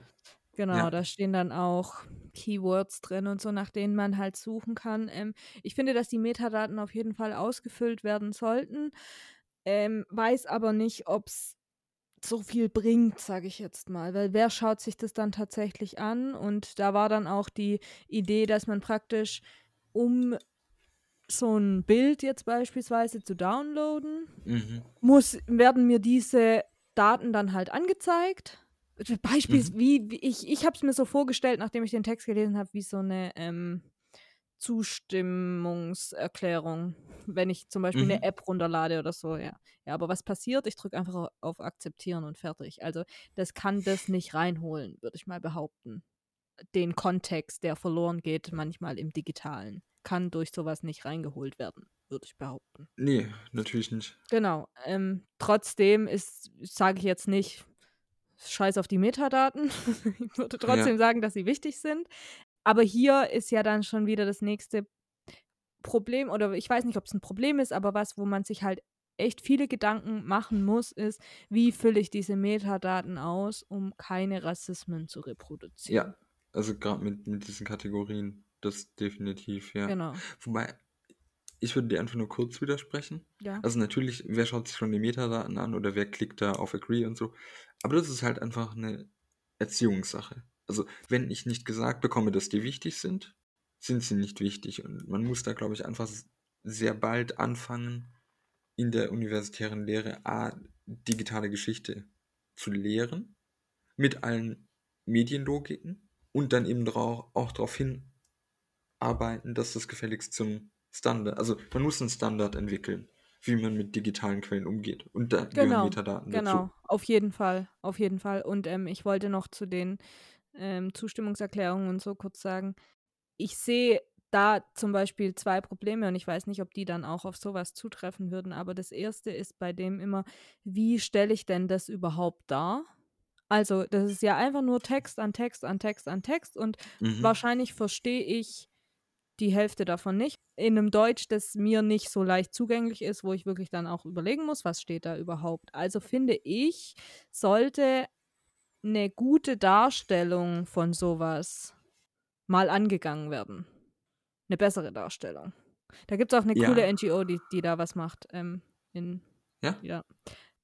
Genau, ja. da stehen dann auch Keywords drin und so, nach denen man halt suchen kann. Ähm, ich finde, dass die Metadaten auf jeden Fall ausgefüllt werden sollten, ähm, weiß aber nicht, ob es so viel bringt, sage ich jetzt mal, weil wer schaut sich das dann tatsächlich an? Und da war dann auch die Idee, dass man praktisch, um so ein Bild jetzt beispielsweise zu downloaden, mhm. muss, werden mir diese Daten dann halt angezeigt Beispiel, mhm. wie, wie, ich, ich habe es mir so vorgestellt, nachdem ich den Text gelesen habe, wie so eine ähm, Zustimmungserklärung, wenn ich zum Beispiel mhm. eine App runterlade oder so, ja. Ja, aber was passiert? Ich drücke einfach auf Akzeptieren und fertig. Also das kann das nicht reinholen, würde ich mal behaupten. Den Kontext, der verloren geht, manchmal im Digitalen, kann durch sowas nicht reingeholt werden, würde ich behaupten. Nee, natürlich nicht. Genau. Ähm, trotzdem ist, sage ich jetzt nicht, scheiß auf die Metadaten. ich würde trotzdem ja. sagen, dass sie wichtig sind. Aber hier ist ja dann schon wieder das nächste Problem, oder ich weiß nicht, ob es ein Problem ist, aber was, wo man sich halt echt viele Gedanken machen muss, ist, wie fülle ich diese Metadaten aus, um keine Rassismen zu reproduzieren. Ja, also gerade mit, mit diesen Kategorien, das definitiv, ja. Genau. Wobei, ich würde dir einfach nur kurz widersprechen. Ja. Also natürlich, wer schaut sich schon die Metadaten an oder wer klickt da auf Agree und so. Aber das ist halt einfach eine Erziehungssache. Also wenn ich nicht gesagt bekomme, dass die wichtig sind, sind sie nicht wichtig. Und man muss da, glaube ich, einfach sehr bald anfangen, in der universitären Lehre A, digitale Geschichte zu lehren, mit allen Medienlogiken und dann eben auch darauf hin arbeiten, dass das gefälligst zum Standard, also man muss einen Standard entwickeln, wie man mit digitalen Quellen umgeht. Und da gehören Genau, Metadaten genau, dazu. auf jeden Fall, auf jeden Fall. Und ähm, ich wollte noch zu den ähm, Zustimmungserklärungen und so kurz sagen, ich sehe da zum Beispiel zwei Probleme und ich weiß nicht, ob die dann auch auf sowas zutreffen würden, aber das erste ist bei dem immer, wie stelle ich denn das überhaupt dar? Also, das ist ja einfach nur Text an Text an Text an Text und Mhm. wahrscheinlich verstehe ich die Hälfte davon nicht. In einem Deutsch, das mir nicht so leicht zugänglich ist, wo ich wirklich dann auch überlegen muss, was steht da überhaupt. Also finde ich, sollte eine gute Darstellung von sowas mal angegangen werden. Eine bessere Darstellung. Da gibt es auch eine Ja. coole NGO, die, die da was macht. Ähm, in, Ja? ja.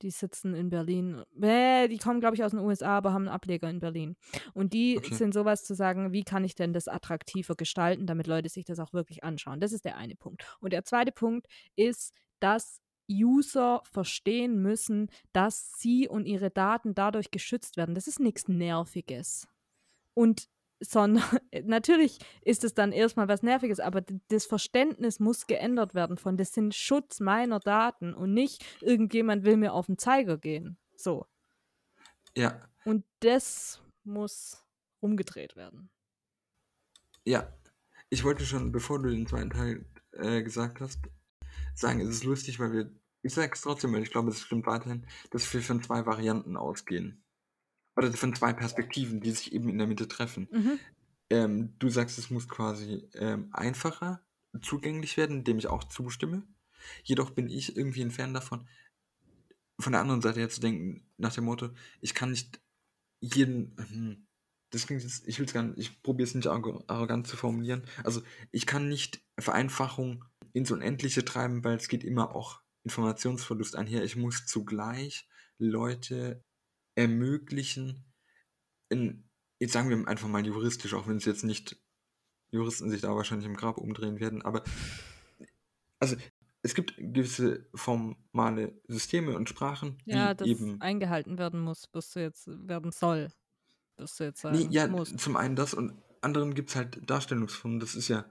Die sitzen in Berlin. Äh, die kommen, glaube ich, aus den USA, aber haben einen Ableger in Berlin. Und die Okay. sind sowas zu sagen, wie kann ich denn das attraktiver gestalten, damit Leute sich das auch wirklich anschauen. Das ist der eine Punkt. Und der zweite Punkt ist, dass User verstehen müssen, dass sie und ihre Daten dadurch geschützt werden. Das ist nichts Nerviges. Und sondern natürlich ist es dann erstmal was Nerviges, aber das Verständnis muss geändert werden von, das sind Schutz meiner Daten und nicht irgendjemand will mir auf den Zeiger gehen. So. Ja, Und das muss umgedreht werden. ja. Ich wollte schon, bevor du den zweiten Teil äh, gesagt hast, sagen, es ist lustig, weil wir, ich sage es trotzdem, weil ich glaube, es stimmt weiterhin, dass wir von zwei Varianten ausgehen. Oder von zwei Perspektiven, die sich eben in der Mitte treffen. Mhm. Ähm, du sagst, es muss quasi ähm, einfacher zugänglich werden, indem ich auch zustimme. Jedoch bin ich irgendwie ein Fan davon, von der anderen Seite her zu denken, nach dem Motto, ich kann nicht jeden, hm, das klingt jetzt, ich will es gar nicht, ich probiere es nicht arro- arrogant zu formulieren. Also ich kann nicht Vereinfachung ins Unendliche treiben, weil es geht immer auch Informationsverlust einher. Ich muss zugleich Leute ermöglichen, in, jetzt sagen wir einfach mal juristisch, auch wenn es jetzt nicht Juristen sich da wahrscheinlich im Grab umdrehen werden, aber also es gibt gewisse formale Systeme und Sprachen, die Ja, das eben eingehalten werden muss, wirst du jetzt werden soll. Wirst du jetzt sagen. Nee, ja, musst. zum einen das und anderen gibt es halt Darstellungsformen. Das ist ja,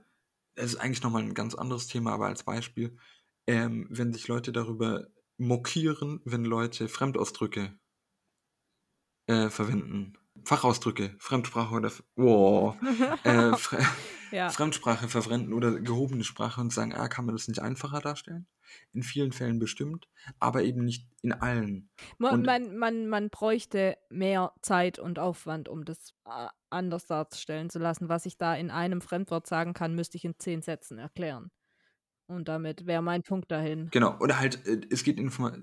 das ist eigentlich nochmal ein ganz anderes Thema, aber als Beispiel, ähm, wenn sich Leute darüber mokieren, wenn Leute Fremdausdrücke äh, verwenden. Fachausdrücke, Fremdsprache oder wow, äh, Fre ja. Fremdsprache verwenden oder gehobene Sprache und sagen, ah, kann man das nicht einfacher darstellen? In vielen Fällen bestimmt, aber eben nicht in allen. Man, und- man, man, man bräuchte mehr Zeit und Aufwand, um das äh, anders darstellen zu lassen. Was ich da in einem Fremdwort sagen kann, müsste ich in zehn Sätzen erklären. Und damit wäre mein Punkt dahin. Genau, oder halt, äh, es geht Informa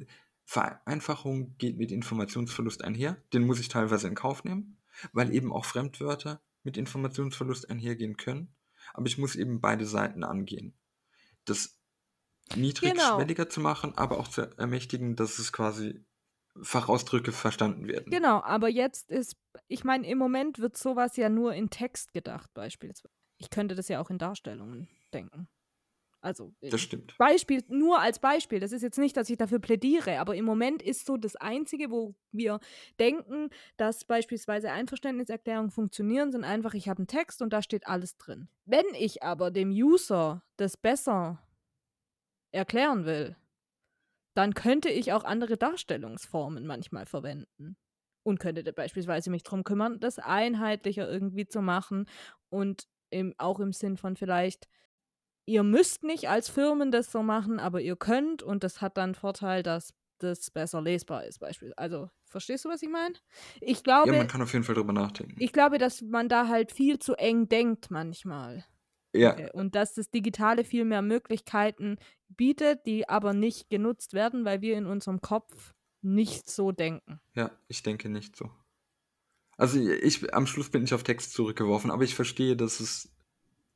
Vereinfachung geht mit Informationsverlust einher. Den muss ich teilweise in Kauf nehmen, weil eben auch Fremdwörter mit Informationsverlust einhergehen können. Aber ich muss eben beide Seiten angehen. Das niedrigschwelliger zu machen, aber auch zu ermächtigen, dass es quasi Fachausdrücke verstanden werden. Genau, aber jetzt ist, ich meine, im Moment wird sowas ja nur in Text gedacht, beispielsweise. Ich könnte das ja auch in Darstellungen denken. Also, äh, Das stimmt. Beispiel, nur als Beispiel. Das ist jetzt nicht, dass ich dafür plädiere, aber im Moment ist so das Einzige, wo wir denken, dass beispielsweise Einverständniserklärungen funktionieren, sind einfach, ich habe einen Text und da steht alles drin. Wenn ich aber dem User das besser erklären will, dann könnte ich auch andere Darstellungsformen manchmal verwenden. Und könnte beispielsweise mich darum kümmern, das einheitlicher irgendwie zu machen und im, auch im Sinn von vielleicht, ihr müsst nicht als Firmen das so machen, aber ihr könnt und das hat dann Vorteil, dass das besser lesbar ist, beispielsweise. Also, verstehst du, was ich meine? Ich glaube, Ja, man kann auf jeden Fall drüber nachdenken. ich glaube, dass man da halt viel zu eng denkt manchmal. ja, Okay. Und dass das Digitale viel mehr Möglichkeiten bietet, die aber nicht genutzt werden, weil wir in unserem Kopf nicht so denken. ja, ich denke nicht so. Also ich, am Schluss bin ich auf Text zurückgeworfen, aber ich verstehe, dass es,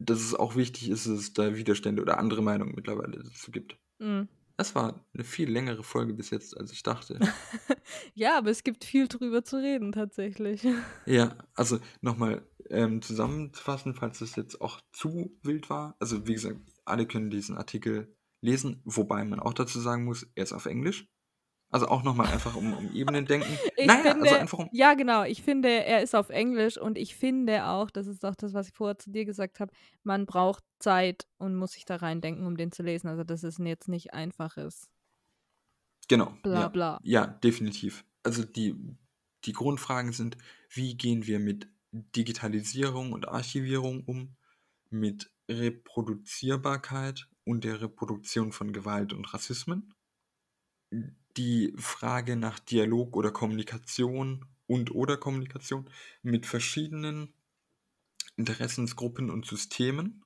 dass es auch wichtig ist, dass es da Widerstände oder andere Meinungen mittlerweile dazu gibt. Mm. Es war eine viel längere Folge bis jetzt, als ich dachte. Ja, aber es gibt viel drüber zu reden tatsächlich. ja, also nochmal ähm, zusammenzufassen, falls es jetzt auch zu wild war. Also wie gesagt, alle können diesen Artikel lesen, wobei man auch dazu sagen muss, er ist auf Englisch. Also auch nochmal einfach um, um Ebenen denken. Ich naja, finde, also einfach um. ja, genau. Ich finde, er ist auf Englisch und ich finde auch, das ist auch das, was ich vorher zu dir gesagt habe, man braucht Zeit und muss sich da reindenken, um den zu lesen. Also, das ist jetzt nicht einfaches. Genau. Bla, ja. bla. Ja, definitiv. Also die, die Grundfragen sind, wie gehen wir mit Digitalisierung und Archivierung um, mit Reproduzierbarkeit und der Reproduktion von Gewalt und Rassismen, die Frage nach Dialog oder Kommunikation und oder Kommunikation mit verschiedenen Interessensgruppen und Systemen,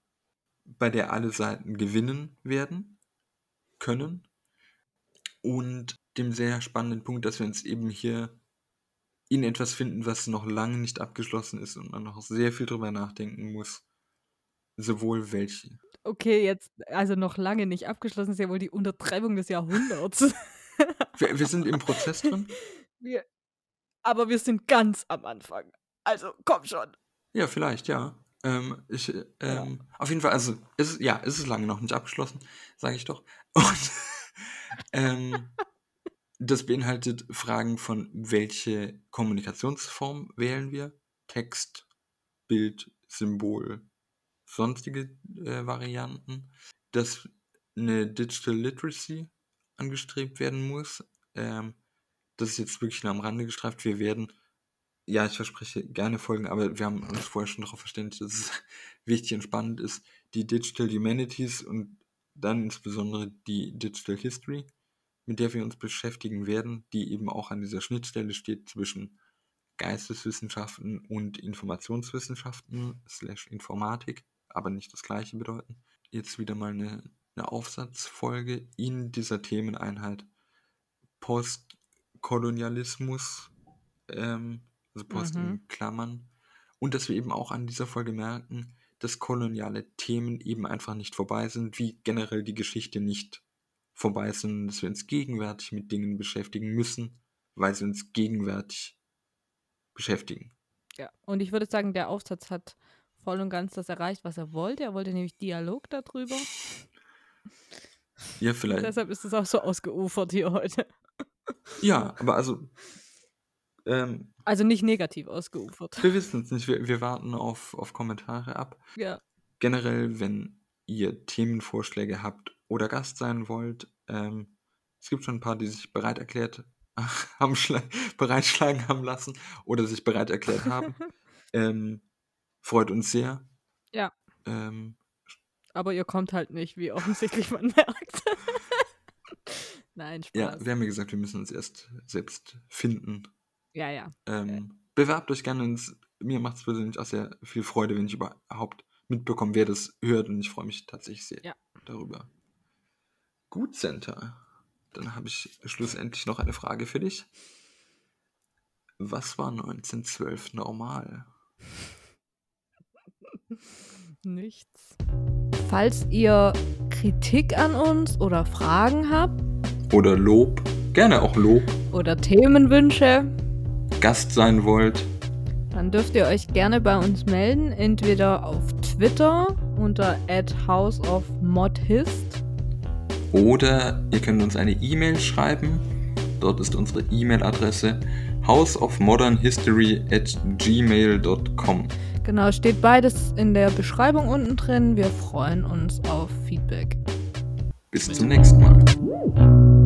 bei der alle Seiten gewinnen werden können und dem sehr spannenden Punkt, dass wir uns eben hier in etwas finden, was noch lange nicht abgeschlossen ist und man noch sehr viel drüber nachdenken muss. Sowohl welche. Okay, jetzt, also noch lange nicht abgeschlossen, ist ja wohl die Untertreibung des Jahrhunderts. Wir, wir sind im Prozess drin. wir, aber wir sind ganz am Anfang. Also, komm schon. Ja, vielleicht, ja. Ähm, ich, äh, ähm, Auf jeden Fall, also, es ist, ja, es ist lange noch nicht abgeschlossen, sage ich doch. Und ähm, das beinhaltet Fragen von, welche Kommunikationsform wählen wir? Text, Bild, Symbol, sonstige äh, Varianten. Dass eine Digital Literacy angestrebt werden muss. Ähm, das ist jetzt wirklich nur am Rande gestreift. Wir werden, ja, ich verspreche gerne folgen, aber wir haben uns vorher schon darauf verständigt, dass es wichtig und spannend ist, die Digital Humanities und dann insbesondere die Digital History, mit der wir uns beschäftigen werden, die eben auch an dieser Schnittstelle steht zwischen Geisteswissenschaften und Informationswissenschaften slash Informatik, aber nicht das gleiche bedeuten. Jetzt wieder mal eine, eine Aufsatzfolge in dieser Themeneinheit Postkolonialismus, ähm, also Post Mhm. in Klammern, und dass wir eben auch an dieser Folge merken, dass koloniale Themen eben einfach nicht vorbei sind, wie generell die Geschichte nicht vorbei ist, sondern dass wir uns gegenwärtig mit Dingen beschäftigen müssen, weil sie uns gegenwärtig beschäftigen. Ja, und ich würde sagen, der Aufsatz hat voll und ganz das erreicht, was er wollte. Er wollte nämlich Dialog darüber. Ja, vielleicht. Deshalb ist es auch so ausgeufert hier heute. Ja, aber also, ähm, Also nicht negativ ausgeufert. wir wissen es nicht. Wir, wir warten auf, auf Kommentare ab. Ja. Generell, wenn ihr Themenvorschläge habt oder Gast sein wollt, ähm, es gibt schon ein paar, die sich bereit erklärt haben, schla- bereitschlagen haben lassen oder sich bereit erklärt haben. ähm, freut uns sehr. Ja. Ähm, Aber ihr kommt halt nicht, wie offensichtlich man merkt. Nein, ja, Spaß. wir haben ja gesagt, wir müssen uns erst selbst finden. Ja, ja. Ähm, Bewerbt euch gerne. ins- Mir macht es persönlich auch sehr viel Freude, wenn ich überhaupt mitbekomme, wer das hört. Und ich freue mich tatsächlich sehr Ja. darüber. Gut, Center. Dann habe ich schlussendlich noch eine Frage für dich. Was war 1912 normal? Nichts. Falls ihr Kritik an uns oder Fragen habt Oder Lob? Gerne auch Lob. oder Themenwünsche, Gast sein wollt? dann dürft ihr euch gerne bei uns melden, entweder auf Twitter unter houseofmodhist Oder ihr könnt uns eine E-Mail schreiben. Dort ist unsere E-Mail-Adresse houseofmodernhistory at gmail.com. Genau, steht beides in der Beschreibung unten drin. Wir freuen uns auf Feedback. Bis zum nächsten Mal.